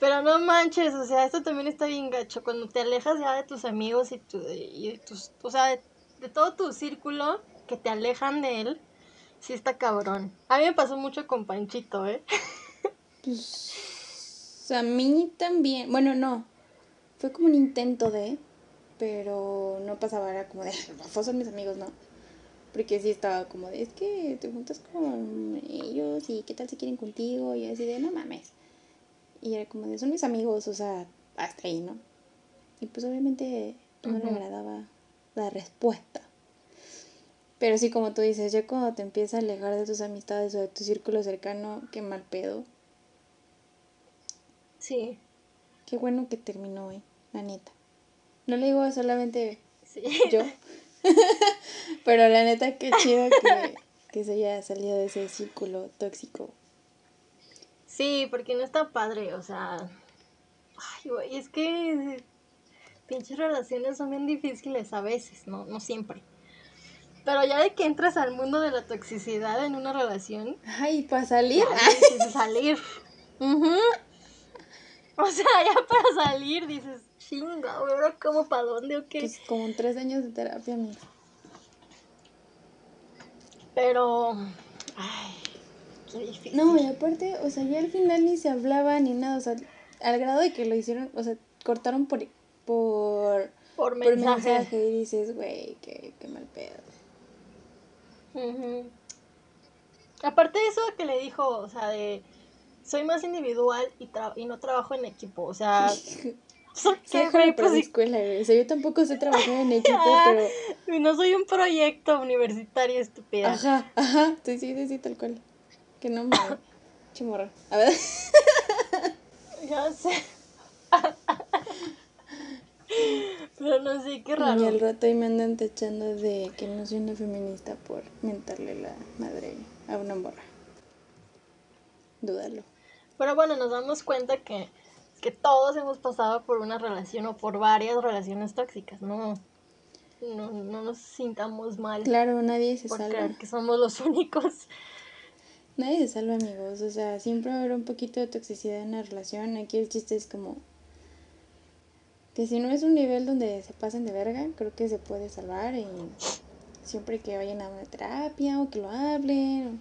Pero no manches, o sea, esto también está bien gacho. Cuando te alejas ya de tus amigos y, tu, y tus, o sea, de, de todo tu círculo que te alejan de él, sí está cabrón. A mí me pasó mucho con Panchito, ¿eh? Pues a mí también, bueno, no, fue como un intento de, pero no pasaba, era como de, "Pues son mis amigos, ¿no? Porque sí estaba como de, es que te juntas con ellos y qué tal se quieren contigo, y así de, no mames. Y era como de, son mis amigos, o sea, hasta ahí, ¿no? Y pues obviamente no le agradaba la respuesta. Pero sí, como tú dices, ya cuando te empiezas a alejar de tus amistades o de tu círculo cercano, qué mal pedo. Sí, Qué bueno que terminó hoy, la neta. No le digo solamente sí. yo, pero la neta qué chido que, que se haya salido de ese círculo tóxico. Sí, porque no está padre, o sea. Ay, güey, es que pinches relaciones son bien difíciles a veces, no, no siempre. Pero ya de que entras al mundo de la toxicidad en una relación, Ay, para salir. dices salir. Ujú. O sea, ya para salir dices, chinga, güey, ahora cómo para dónde o qué. Pues como tres años de terapia, amiga. Pero, ay, qué difícil. No, y aparte, o sea, ya al final ni se hablaba ni nada, o sea, al grado de que lo hicieron, o sea, cortaron por por, por por mensaje. y dices, güey, qué, qué mal pedo. Ujú. Aparte de eso que le dijo, o sea, de soy más individual y, tra- y no trabajo en equipo, o sea, Sí, ¿qué, para la escuela. O sea, yo tampoco sé trabajar en equipo, Ah. pero... no soy un proyecto universitario estúpida. Ajá, ajá. Sí, sí, sí, tal cual. Que no me... Chimorra. A ver. Ya sé. Pero no sé, qué Y al raro. rato ahí me andan tachando de que no soy una feminista por mentarle la madre a una morra. Dúdalo. Pero bueno, nos damos cuenta que, que todos hemos pasado por una relación o por varias relaciones tóxicas, ¿no? No, no nos sintamos mal Claro, nadie se por salva. creer que somos los únicos. Nadie se salva, amigos. O sea, siempre va a haber un poquito de toxicidad en la relación. Aquí el chiste es como que si no es un nivel donde se pasen de verga, creo que se puede salvar y siempre que vayan a una terapia o que lo hablen,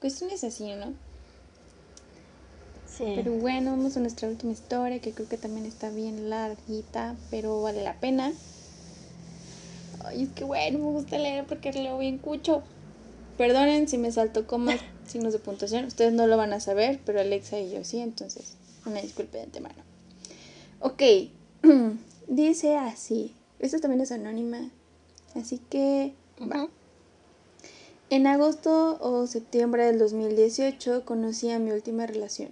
cuestiones así, ¿no? Sí. Pero bueno, vamos a nuestra última historia que creo que también está bien larguita, pero vale la pena. Ay, es que bueno, me gusta leer porque leo bien cucho. Perdonen si me salto comas, signos de puntuación. Ustedes no lo van a saber, pero Alexa y yo sí, entonces una disculpa de antemano. Ok, dice así. Esto también es anónima, así que va. En agosto o septiembre del 2018 conocí a mi última relación,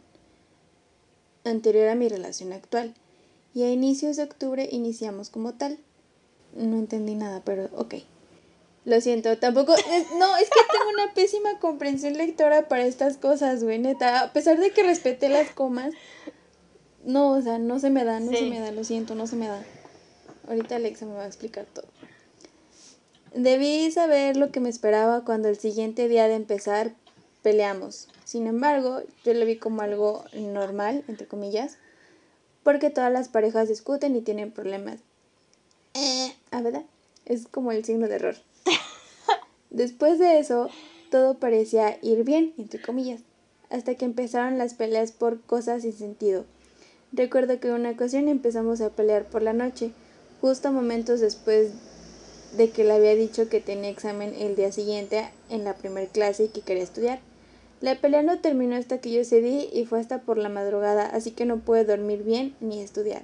anterior a mi relación actual, y a inicios de octubre iniciamos como tal. No entendí nada, pero ok. Lo siento, tampoco... es- no, es que tengo una pésima comprensión lectora para estas cosas, güey, neta. A pesar de que respeté las comas, no, o sea, no se me da, no se me da, lo siento, no se me da. Ahorita Alexa me va a explicar todo. Debí saber lo que me esperaba cuando el siguiente día de empezar peleamos. Sin embargo, yo lo vi como algo normal, entre comillas, porque todas las parejas discuten y tienen problemas. Eh, ah, ¿verdad? Es como el signo de error. Después de eso, todo parecía ir bien, entre comillas, hasta que empezaron las peleas por cosas sin sentido. Recuerdo que en una ocasión empezamos a pelear por la noche, justo momentos después de que le había dicho que tenía examen el día siguiente en la primer clase y que quería estudiar. La pelea no terminó hasta que yo cedí y fue hasta por la madrugada, así que no pude dormir bien ni estudiar.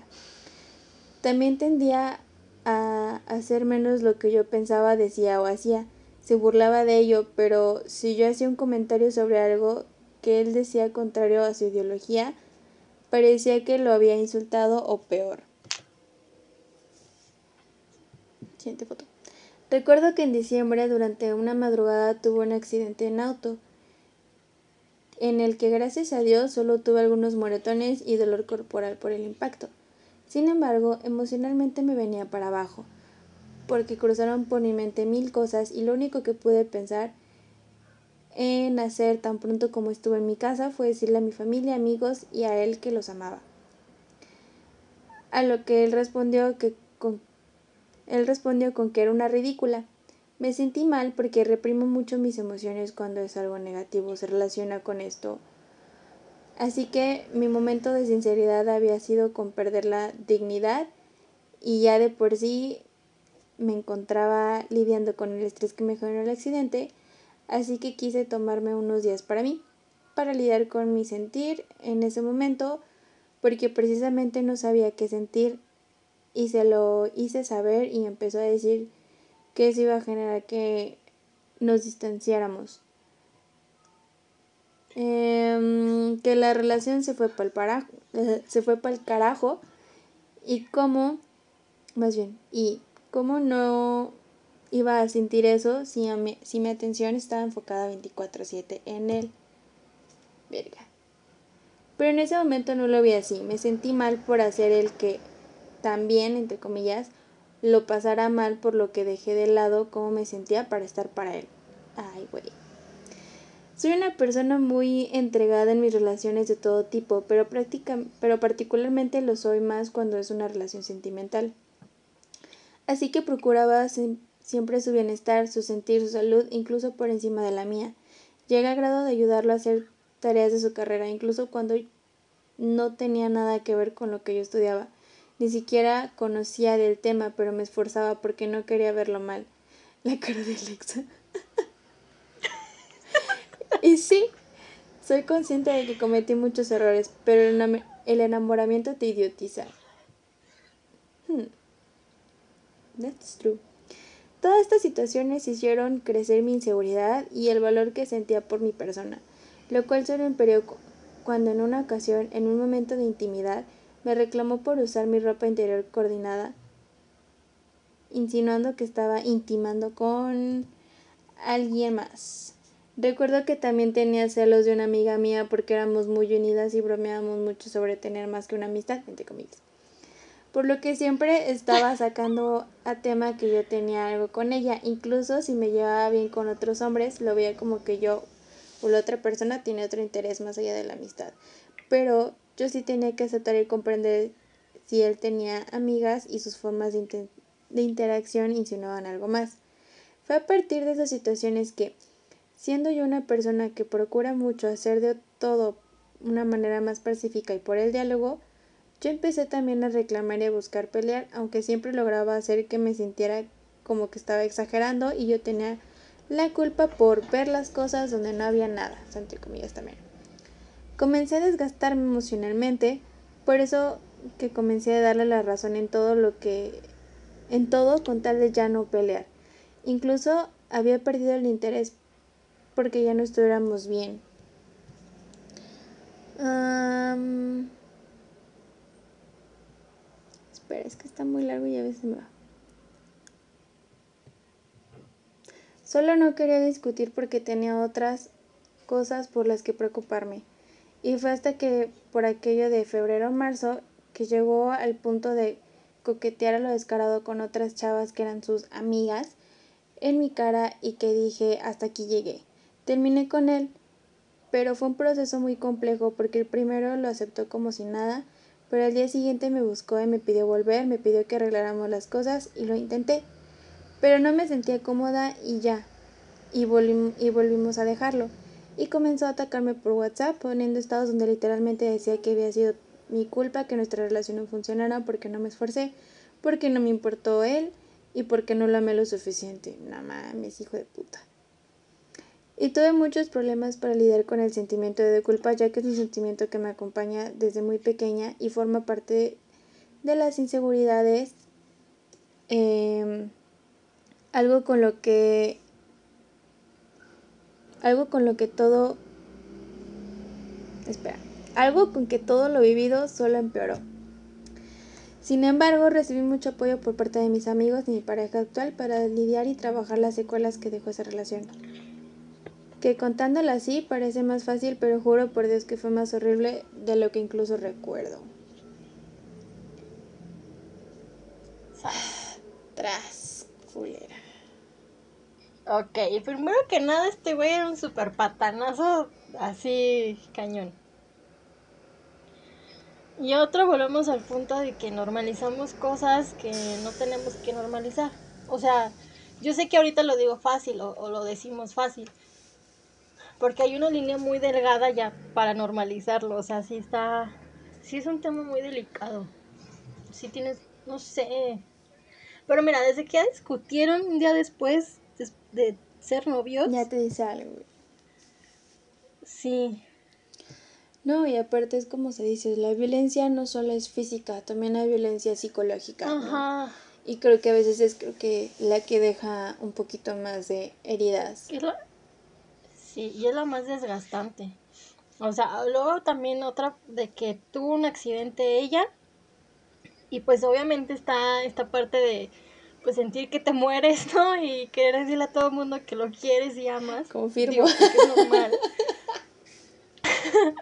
También tendía a hacer menos lo que yo pensaba, decía o hacía. Se burlaba de ello, pero si yo hacía un comentario sobre algo que él decía contrario a su ideología, parecía que lo había insultado o peor. Siguiente foto. Recuerdo que en diciembre, durante una madrugada, tuve un accidente en auto, en el que gracias a Dios solo tuve algunos moretones y dolor corporal por el impacto. Sin embargo, emocionalmente me venía para abajo, porque cruzaron por mi mente mil cosas y lo único que pude pensar en hacer tan pronto como estuve en mi casa fue decirle a mi familia, amigos y a él que los amaba. A lo que él respondió que él respondió con que era una ridícula. Me sentí mal porque reprimo mucho mis emociones cuando es algo negativo, se relaciona con esto. Así que mi momento de sinceridad había sido con perder la dignidad y ya de por sí me encontraba lidiando con el estrés que me generó el accidente así que quise tomarme unos días para mí, para lidiar con mi sentir en ese momento, porque precisamente no sabía qué sentir y se lo hice saber y empezó a decir que eso iba a generar que nos distanciáramos. Em, que la relación se fue para el, se fue para el carajo y cómo, más bien, y cómo no iba a sentir eso si, si mi atención estaba enfocada 24/7 en él. Verga. Pero en ese momento no lo vi así. Me sentí mal por hacer el que también, entre comillas, lo pasara mal por lo que dejé de lado cómo me sentía para estar para él. Ay, güey. Soy una persona muy entregada en mis relaciones de todo tipo, pero, pero particularmente lo soy más cuando es una relación sentimental. Así que procuraba siempre su bienestar, su sentir, su salud, incluso por encima de la mía. Llega al grado de ayudarlo a hacer tareas de su carrera, incluso cuando no tenía nada que ver con lo que yo estudiaba. Ni siquiera conocía del tema, pero me esforzaba porque no quería verlo mal. La cara de Alexa. y sí, soy consciente de que cometí muchos errores, pero el enamoramiento te idiotiza. Hmm. That's true. Todas estas situaciones hicieron crecer mi inseguridad y el valor que sentía por mi persona, lo cual solo empeoró cuando en una ocasión, en un momento de intimidad, me reclamó por usar mi ropa interior coordinada, insinuando que estaba intimando con alguien más. Recuerdo que también tenía celos de una amiga mía porque éramos muy unidas y bromeábamos mucho sobre tener más que una amistad, entre comillas por lo que siempre estaba sacando a tema que yo tenía algo con ella, incluso si me llevaba bien con otros hombres, lo veía como que yo o la otra persona tiene otro interés más allá de la amistad. Pero yo sí tenía que aceptar y comprender si él tenía amigas y sus formas de, interacción insinuaban algo más. Fue a partir de esas situaciones que, siendo yo una persona que procura mucho hacer de todo una manera más pacífica y por el diálogo, yo empecé también a reclamar y a buscar pelear, aunque siempre lograba hacer que me sintiera como que estaba exagerando y yo tenía la culpa por ver las cosas donde no había nada, entre comillas también. Comencé a desgastarme emocionalmente, por eso que comencé a darle la razón en todo lo que en todo con tal de ya no pelear. Incluso había perdido el interés porque ya no estuviéramos bien. Espera, es que está muy largo y a veces me va. Solo no quería discutir porque tenía otras cosas por las que preocuparme. Y fue hasta que, por aquello de febrero o marzo, que llegó al punto de coquetear a lo descarado con otras chavas que eran sus amigas en mi cara y que dije hasta aquí llegué. Terminé con él, pero fue un proceso muy complejo porque el primero lo aceptó como si nada pero al día siguiente me buscó y me pidió volver, me pidió que arregláramos las cosas y lo intenté. Pero no me sentía cómoda y ya. Y, y volvimos a dejarlo. Y comenzó a atacarme por WhatsApp, poniendo estados donde literalmente decía que había sido mi culpa que nuestra relación no funcionara porque no me esforcé, porque no me importó él y porque no lo amé lo suficiente. No mames, hijo de puta. Y tuve muchos problemas para lidiar con el sentimiento de culpa, ya que es un sentimiento que me acompaña desde muy pequeña y forma parte de las inseguridades. Em, algo con lo que. Algo con lo que todo. Espera. Algo con que todo lo vivido solo empeoró. Sin embargo, recibí mucho apoyo por parte de mis amigos y mi pareja actual para lidiar y trabajar las secuelas que dejó esa relación que contándolo así parece más fácil, pero juro por Dios que fue más horrible de lo que incluso recuerdo. tras, culera. Ok, primero que nada, este güey era un super patanazo así cañón. Y otro, volvemos al punto de que normalizamos cosas que no tenemos que normalizar. O sea, yo sé que ahorita lo digo fácil o, lo decimos fácil, porque hay una línea muy delgada ya para normalizarlo. O sea, sí está, sí es un tema muy delicado. Sí tienes, no sé. Pero mira, desde que ya discutieron un día después des- de ser novios, Ya te dice algo, güey. sí, No, y aparte es como se dice, la violencia no solo es física, también hay violencia psicológica. ¿no? ajá. Y creo que a veces es creo que la que deja un poquito más de heridas. Es la- Sí, y es la más desgastante. O sea, luego también otra de que tuvo un accidente ella. Y pues obviamente está esta parte de pues sentir que te mueres, ¿no? Y querer decirle a todo el mundo que lo quieres y amas. Confirmo. Digo, porque es normal.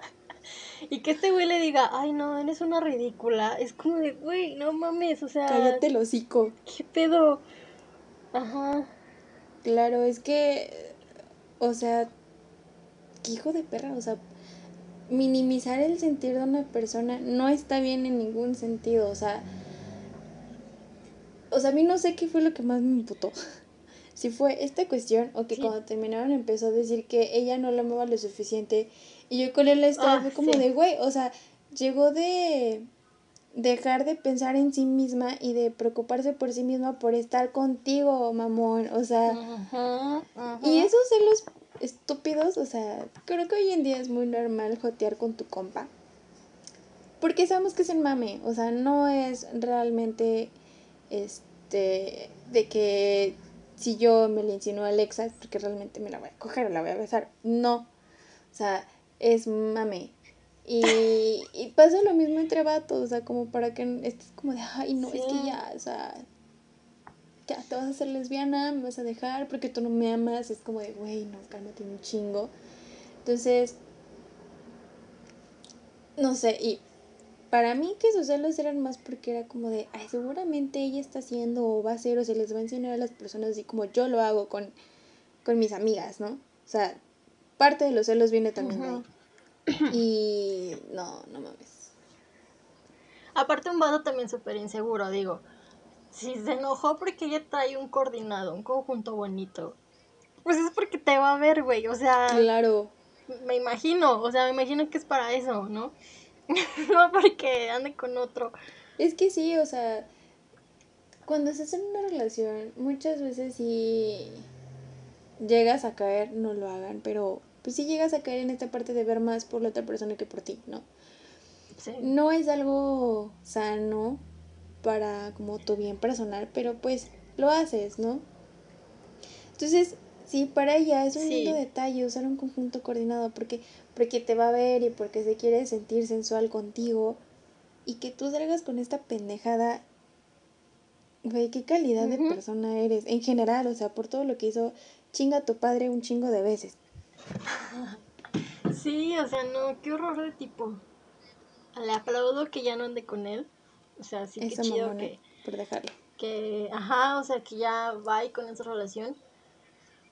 y que este güey le diga, ay no, eres una ridícula. Es como de, güey, no mames, o sea, Cállate el hocico. ¿qué pedo? Ajá. Claro, es que, o sea, qué hijo de perra, o sea, minimizar el sentir de una persona no está bien en ningún sentido, o sea, o sea, a mí no sé qué fue lo que más me imputó. Si fue esta cuestión o que Sí. cuando terminaron empezó a decir que ella no la amaba lo suficiente y yo con él estaba Ah, fue como sí. de, güey, o sea, llegó de dejar de pensar en sí misma y de preocuparse por sí misma por estar contigo, mamón, o sea, ajá. y esos celos estúpidos, o sea, creo que hoy en día es muy normal jotear con tu compa. Porque sabemos que es el mame, o sea, no es realmente este de que si yo me le insinúo a Alexa, es porque realmente me la voy a coger o la voy a besar. No. O sea, es mame. Y, y pasa lo mismo entre vatos, o sea, como para que estés como de, ay, no, es que ya, o sea, ya te vas a hacer lesbiana, me vas a dejar porque tú no me amas. Es como de, güey, no, cálmate un chingo. Entonces, no sé, y para mí que sus celos eran más porque era como de, ay, seguramente ella está haciendo o va a hacer o se les va a enseñar a las personas así como yo lo hago con, con mis amigas, ¿no? O sea, parte de los celos viene también de ahí. Y no, no mames. Aparte un vato también súper inseguro, digo. Si se enojó porque ella trae un coordinado, un conjunto bonito, pues es porque te va a ver, güey. O sea, Claro. me imagino, o sea, me imagino que es para eso, ¿no? no porque ande con otro. Es que sí, o sea, cuando estás en una relación, muchas veces sí llegas a caer, no lo hagan, pero pues sí llegas a caer en esta parte de ver más por la otra persona que por ti, ¿no? Sí. No es algo sano para como tu bien personal, pero pues lo haces, ¿no? Entonces, sí, para ella es un Sí. lindo detalle usar un conjunto coordinado porque, porque te va a ver y porque se quiere sentir sensual contigo y que tú salgas con esta pendejada. Güey, qué calidad de persona eres. En general, o sea, por todo lo que hizo, chinga a tu padre un chingo de veces. Sí, o sea, no, qué horror de tipo. Le aplaudo que ya no ande con él. O sea, sí, qué chido mamona, que, por dejarlo. que, ajá, o sea, que ya va y con esa relación.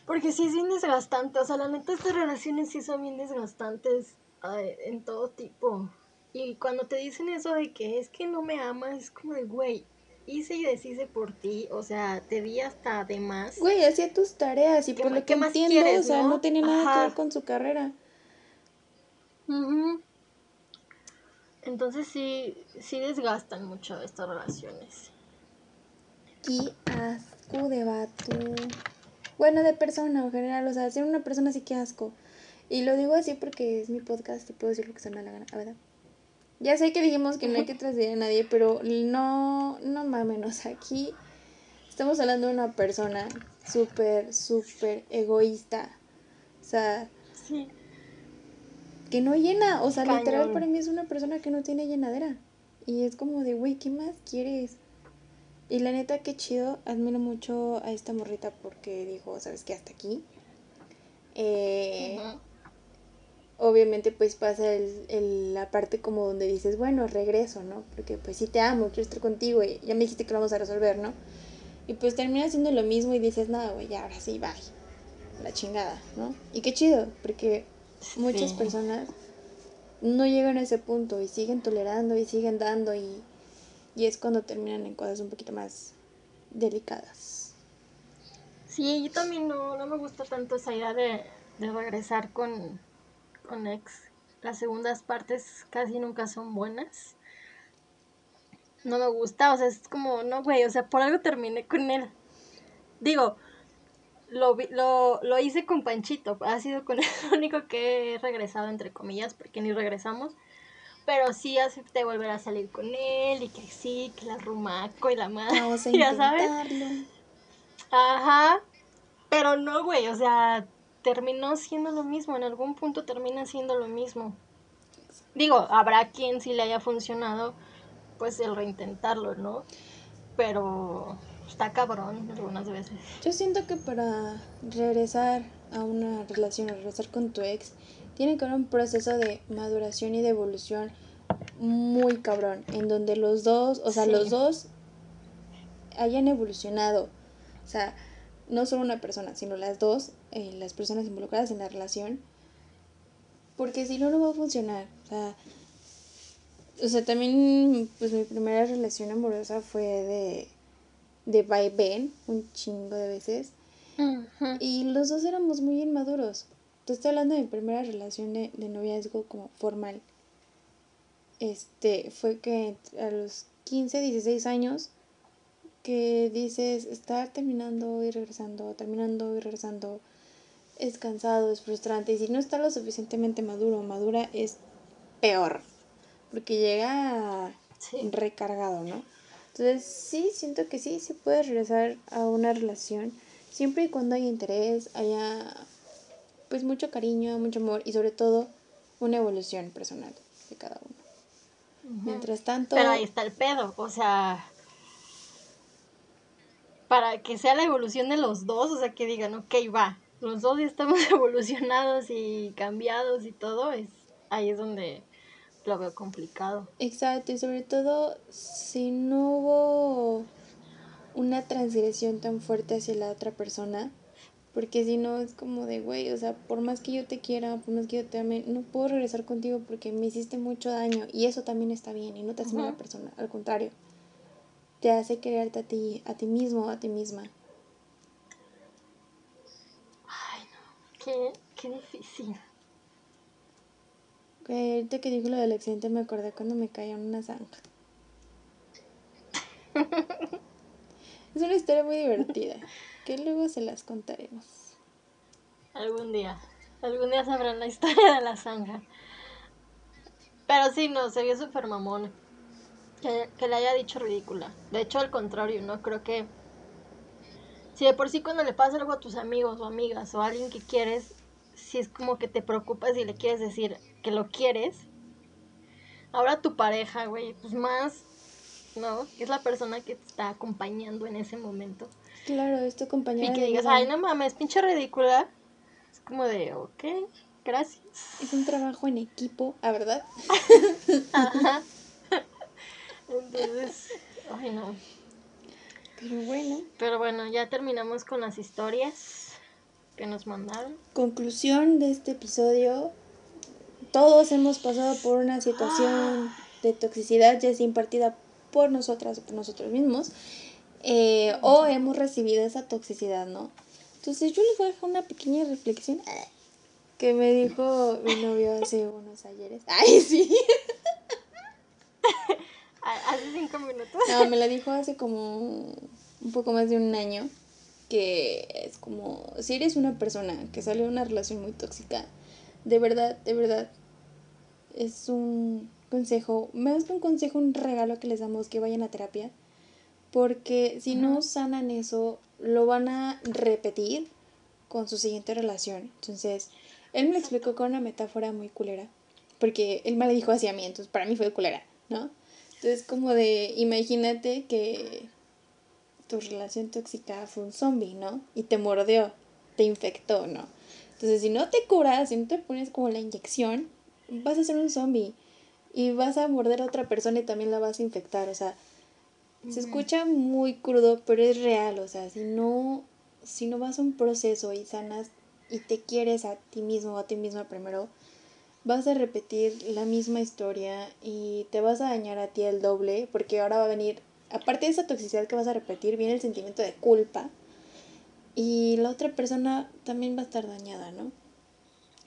Porque sí es bien desgastante, o sea, la neta estas relaciones sí son bien desgastantes ay, en todo tipo. Y cuando te dicen eso de que es que no me amas, es como de, güey, hice y deshice por ti, o sea, te di hasta de más. Güey, hacía tus tareas y ¿Qué por lo que más entiendo, quieres, o sea, no? no tenía nada que ver con su carrera. Entonces sí, sí desgastan mucho estas relaciones. Qué asco de vato. Bueno, de persona en general, o sea, ser una persona así que asco. Y lo digo así porque es mi podcast y puedo decir lo que se me da la gana, ¿verdad? Ya sé que dijimos que no hay que trasladar a nadie, pero no, no mamen, o sea, aquí estamos hablando de una persona súper, súper egoísta. O sea, Sí. que no llena, o sea, Cañón. literal para mí es una persona que no tiene llenadera. Y es como de, güey, ¿qué más quieres? Y la neta, qué chido, admiro mucho a esta morrita porque dijo, ¿sabes qué? Hasta aquí. Eh. Obviamente pues pasa el, el- la parte como donde dices, bueno, regreso, ¿no? Porque pues sí te amo, quiero estar contigo y ya me dijiste que lo vamos a resolver, ¿no? Y pues termina haciendo lo mismo y dices, nada, güey, ya ahora sí, bye. La chingada, ¿no? Y qué chido, porque muchas Sí. personas no llegan a ese punto y siguen tolerando y siguen dando y, y es cuando terminan en cosas un poquito más delicadas. Sí, yo también no, no me gusta tanto esa idea de, de regresar con, con ex. Las segundas partes casi nunca son buenas. No me gusta, o sea, es como, no, güey, o sea, por algo terminé con él. Digo, lo, lo, lo hice con Panchito, ha sido con el único que he regresado, entre comillas, porque ni regresamos. Pero sí acepté volver a salir con él y que sí, que la rumaco y la madre, Vamos a ya sabes. Ajá, pero no, güey, o sea, terminó siendo lo mismo, en algún punto termina siendo lo mismo. Digo, habrá quien sí le haya funcionado, pues el reintentarlo, ¿no? Pero está cabrón algunas veces. Yo siento que para regresar a una relación, regresar con tu ex, tiene que haber un proceso de maduración y de evolución muy cabrón, en donde los dos, o sea, Sí. los dos hayan evolucionado. O sea, no solo una persona, sino las dos, eh, las personas involucradas en la relación. Porque si no, no va a funcionar. O sea, o sea, también, pues mi primera relación amorosa fue de, de vaivén, un chingo de veces. Y los dos éramos muy inmaduros. Te estoy hablando de mi primera relación de, de noviazgo como formal. Este, fue que a los 15, 16 años que dices estar terminando y regresando, terminando y regresando, es cansado, es frustrante. Y si no está lo suficientemente maduro o madura, es peor. Porque llega Sí. recargado, ¿no? Entonces sí, siento que sí, sí puedes regresar a una relación, siempre y cuando haya interés, haya pues mucho cariño, mucho amor y sobre todo una evolución personal de cada uno. Mientras tanto, Pero ahí está el pedo, o sea, para que sea la evolución de los dos, o sea, que digan, ok, va, los dos ya estamos evolucionados y cambiados y todo, es ahí es donde lo veo complicado. exacto, y sobre todo si no hubo una transgresión tan fuerte hacia la otra persona, porque si no es como de, güey, o sea, por más que yo te quiera, por más que yo te ame, no puedo regresar contigo porque me hiciste mucho daño y eso también está bien y no te hace mala Ujú. persona, al contrario, te hace quererte a ti, a ti mismo, a ti misma. Ay, no, qué, qué difícil. Ahorita que dijo lo del accidente me acordé cuando me caí en una zanja. es una historia muy divertida, que luego se las contaremos. Algún día, algún día sabrán la historia de la zanja. Pero sí, no, se vio súper mamón. Que, que le haya dicho ridícula. De hecho, al contrario, ¿no? Creo que si de por sí cuando le pasa algo a tus amigos o amigas o a alguien que quieres, si es como que te preocupas y le quieres decir que lo quieres. Ahora tu pareja, güey, pues más, ¿no? Es la persona que te está acompañando en ese momento. Claro, es tu compañera Y que de digas, vida. ay, no mames, pinche ridícula. Es como de, ok, gracias. Es un trabajo en equipo, ¿a verdad? Ajá. Entonces, ay, no. Pero bueno. Pero bueno, ya terminamos con las historias que nos mandaron. Conclusión de este episodio. Todos hemos pasado por una situación de toxicidad, ya sea impartida por nosotras o por nosotros mismos, eh, o hemos recibido esa toxicidad, ¿no? Entonces yo les voy a dejar una pequeña reflexión que me dijo mi novio hace unos ayeres. ¡Ay, sí! A- Hace cinco minutos. No, me la dijo hace como un poco más de un año, que es como, si eres una persona que sale de una relación muy tóxica, de verdad, de verdad, es un consejo, más que un consejo, un regalo que les damos que vayan a terapia, porque si no sanan eso, lo van a repetir con su siguiente relación. Entonces, él me lo explicó con una metáfora muy culera, porque él me lo dijo hacia mí, entonces para mí fue culera, ¿no? Entonces, como de, imagínate que tu relación tóxica fue un zombie, ¿no? Y te mordió, te infectó, ¿no? Entonces, si no te curas, si no te pones como la inyección, vas a ser un zombie y vas a morder a otra persona y también la vas a infectar. O sea, Se escucha muy crudo, pero es real, o sea, si no, si no vas a un proceso y sanas y te quieres a ti mismo o a ti misma primero, vas a repetir la misma historia y te vas a dañar a ti el doble, porque ahora va a venir, aparte de esa toxicidad que vas a repetir, viene el sentimiento de culpa y la otra persona también va a estar dañada, ¿no?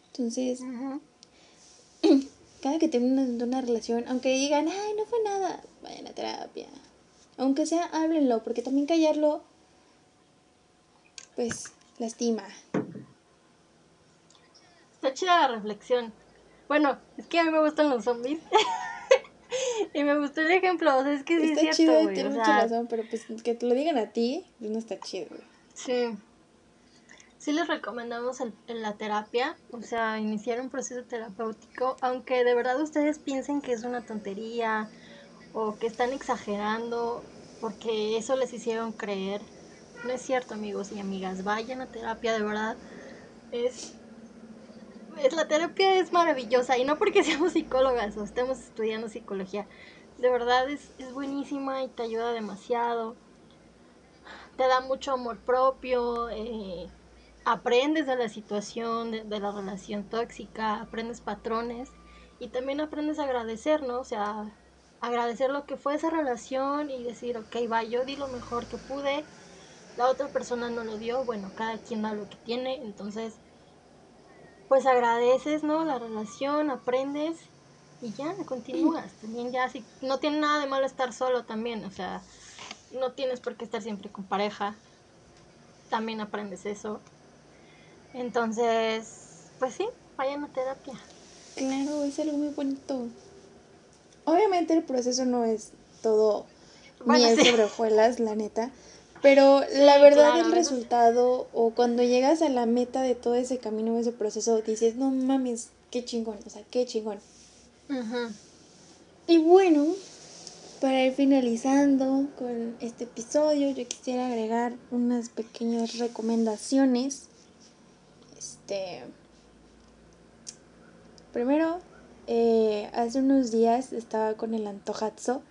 Entonces, cada que tienen una, relación, aunque digan, ay, no fue nada, vayan a terapia. Aunque sea, háblenlo, porque también callarlo, pues, lastima. Está chida la reflexión. Bueno, es que a mí me gustan los zombies. y me gustó el ejemplo, o sea, es que sí está es cierto, chido, tiene mucha razón, pero pues que te lo digan a ti, pues no está chido, güey. Sí. Sí les recomendamos el, la terapia, o sea, iniciar un proceso terapéutico, aunque de verdad ustedes piensen que es una tontería o que están exagerando porque eso les hicieron creer. No es cierto, amigos y amigas, vayan a terapia, de verdad. Es es, la terapia es maravillosa y no porque seamos psicólogas o estemos estudiando psicología. De verdad es, es buenísima y te ayuda demasiado. Te da mucho amor propio. Eh, aprendes de la situación, de, la relación tóxica, aprendes patrones y también aprendes a agradecer, ¿no? O sea, agradecer lo que fue esa relación y decir, ok, va, yo di lo mejor que pude, la otra persona no lo dio, bueno, cada quien da lo que tiene, entonces, pues agradeces, ¿no? La relación, aprendes y ya, continúas. También ya, si no tiene nada de malo estar solo también, o sea, no tienes por qué estar siempre con pareja, también aprendes eso. Entonces, pues sí, vayan a terapia. Claro, es algo muy bonito. Obviamente el proceso no es todo miel sobre hojuelas, la neta. Pero la verdad el resultado o cuando llegas a la meta de todo ese camino, ese proceso, dices, no mames, qué chingón, o sea, qué chingón. Y bueno, para ir finalizando con este episodio, yo quisiera agregar unas pequeñas recomendaciones este. Primero, eh, hace unos días estaba con el antojazo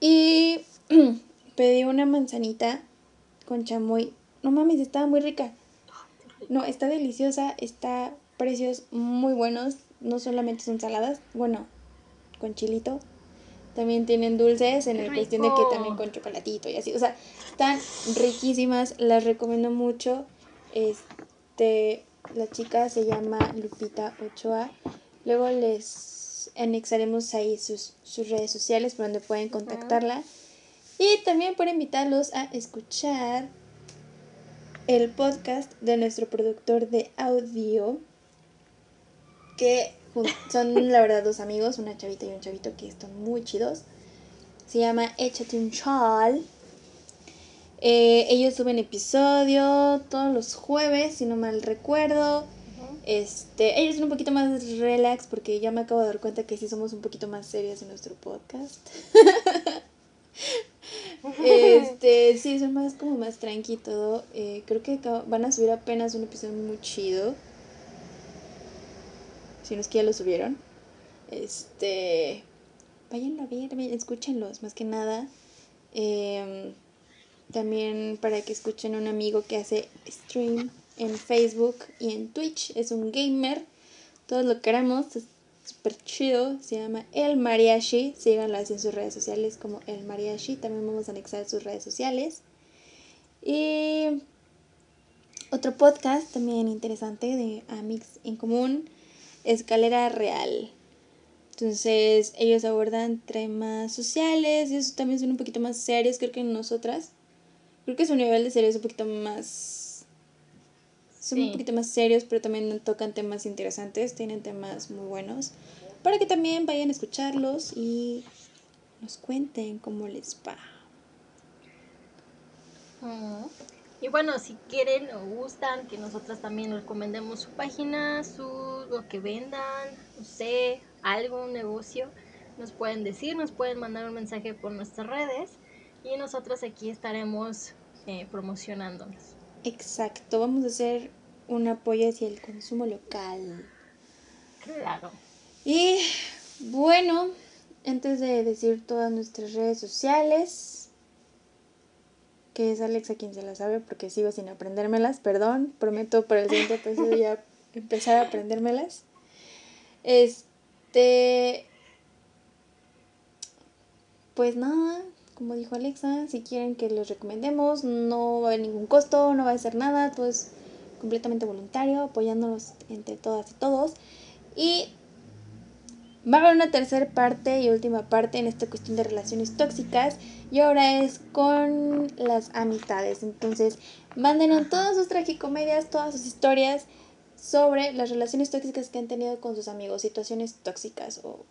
y pedí una manzanita con chamoy. No mames, estaba muy rica. No, está deliciosa, está precios muy buenos. No solamente son saladas, bueno, con chilito. También tienen dulces en la cuestión de que también con chocolatito y así. O sea, están riquísimas, las recomiendo mucho. Este, la chica se llama Lupita Ochoa. Luego les anexaremos ahí sus, redes sociales por donde pueden contactarla. Y también por invitarlos a escuchar el podcast de nuestro productor de audio, que son la verdad dos amigos, una chavita y un chavito que están muy chidos. Se llama Échate un chal. Eh, ellos suben episodio todos los jueves, si no mal recuerdo. Este, ellos son un poquito más relax porque ya me acabo de dar cuenta que sí somos un poquito más serios en nuestro podcast. este, sí, son más como más tranqui y todo. Eh, creo que van a subir apenas un episodio muy chido. Si no es que ya lo subieron. Este, vayan a ver, escúchenlos, más que nada. Eh, también para que escuchen a un amigo que hace stream en Facebook y en Twitch. Es un gamer. Todos lo queremos. Es súper chido. Se llama El Mariachi. Síganlo así en sus redes sociales como El Mariachi. También vamos a anexar sus redes sociales. Y otro podcast también interesante de Amix en común. Escalera Real. Entonces ellos abordan temas sociales y eso también son un poquito más serios creo que nosotras. Creo que su nivel de serio es un poquito más. Son un poquito más serios, pero también tocan temas interesantes, tienen temas muy buenos. Para que también vayan a escucharlos y nos cuenten cómo les va. Y bueno, si quieren o gustan que nosotras también recomendemos su página, su lo que vendan, no sé, algo, un negocio, nos pueden decir, nos pueden mandar un mensaje por nuestras redes y nosotros aquí estaremos eh, promocionándonos. Exacto, vamos a hacer un apoyo hacia el consumo local. Claro. Y bueno, antes de decir todas nuestras redes sociales, que es Alexa quien se la sabe porque sigo sin aprendérmelas, perdón, prometo por el siguiente episodio ya empezar a aprendérmelas. Este, pues nada, como dijo Alexa, si quieren que les recomendemos, no va a haber ningún costo, no va a ser nada, todo es completamente voluntario, apoyándonos entre todas y todos. Y va a haber una tercera parte y última parte en esta cuestión de relaciones tóxicas y ahora es con las amistades. Entonces, mándenos todas sus tragicomedias, todas sus historias sobre las relaciones tóxicas que han tenido con sus amigos, situaciones tóxicas o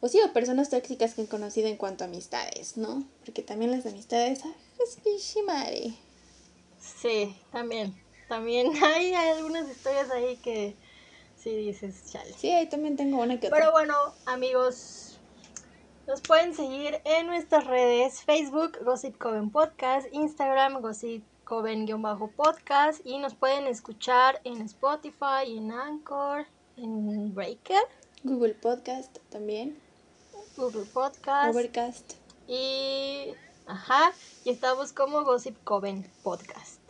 o sí, o personas tóxicas que han conocido en cuanto a amistades, ¿no? Porque también las amistades, ¡ah, es madre. Sí, también. También hay, algunas historias ahí que sí dices, chale. Sí, ahí también tengo una que otra. Pero bueno, amigos, nos pueden seguir en nuestras redes, Facebook, Gossip Coven Podcast, Instagram, Gossip Coven-podcast y nos pueden escuchar en Spotify, en Anchor, en Breaker. Google Podcast también. Google Podcast. Overcast. Y. Ajá. Y estamos como Gossip Coven Podcast.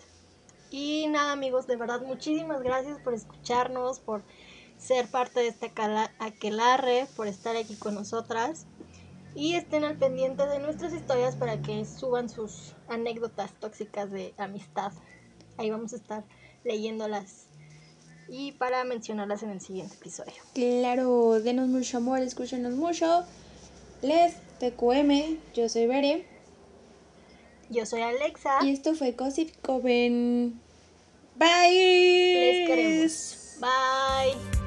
Y nada, amigos, de verdad, muchísimas gracias por escucharnos, por ser parte de esta aquelarre, por estar aquí con nosotras. Y estén al pendiente de nuestras historias para que suban sus anécdotas tóxicas de amistad. Ahí vamos a estar leyéndolas y para mencionarlas en el siguiente episodio. Claro, denos mucho amor, escúchenos mucho. Les TQM, yo soy Bere. Yo soy Alexa. Y esto fue Gossip Coven. Bye. Les queremos. Bye.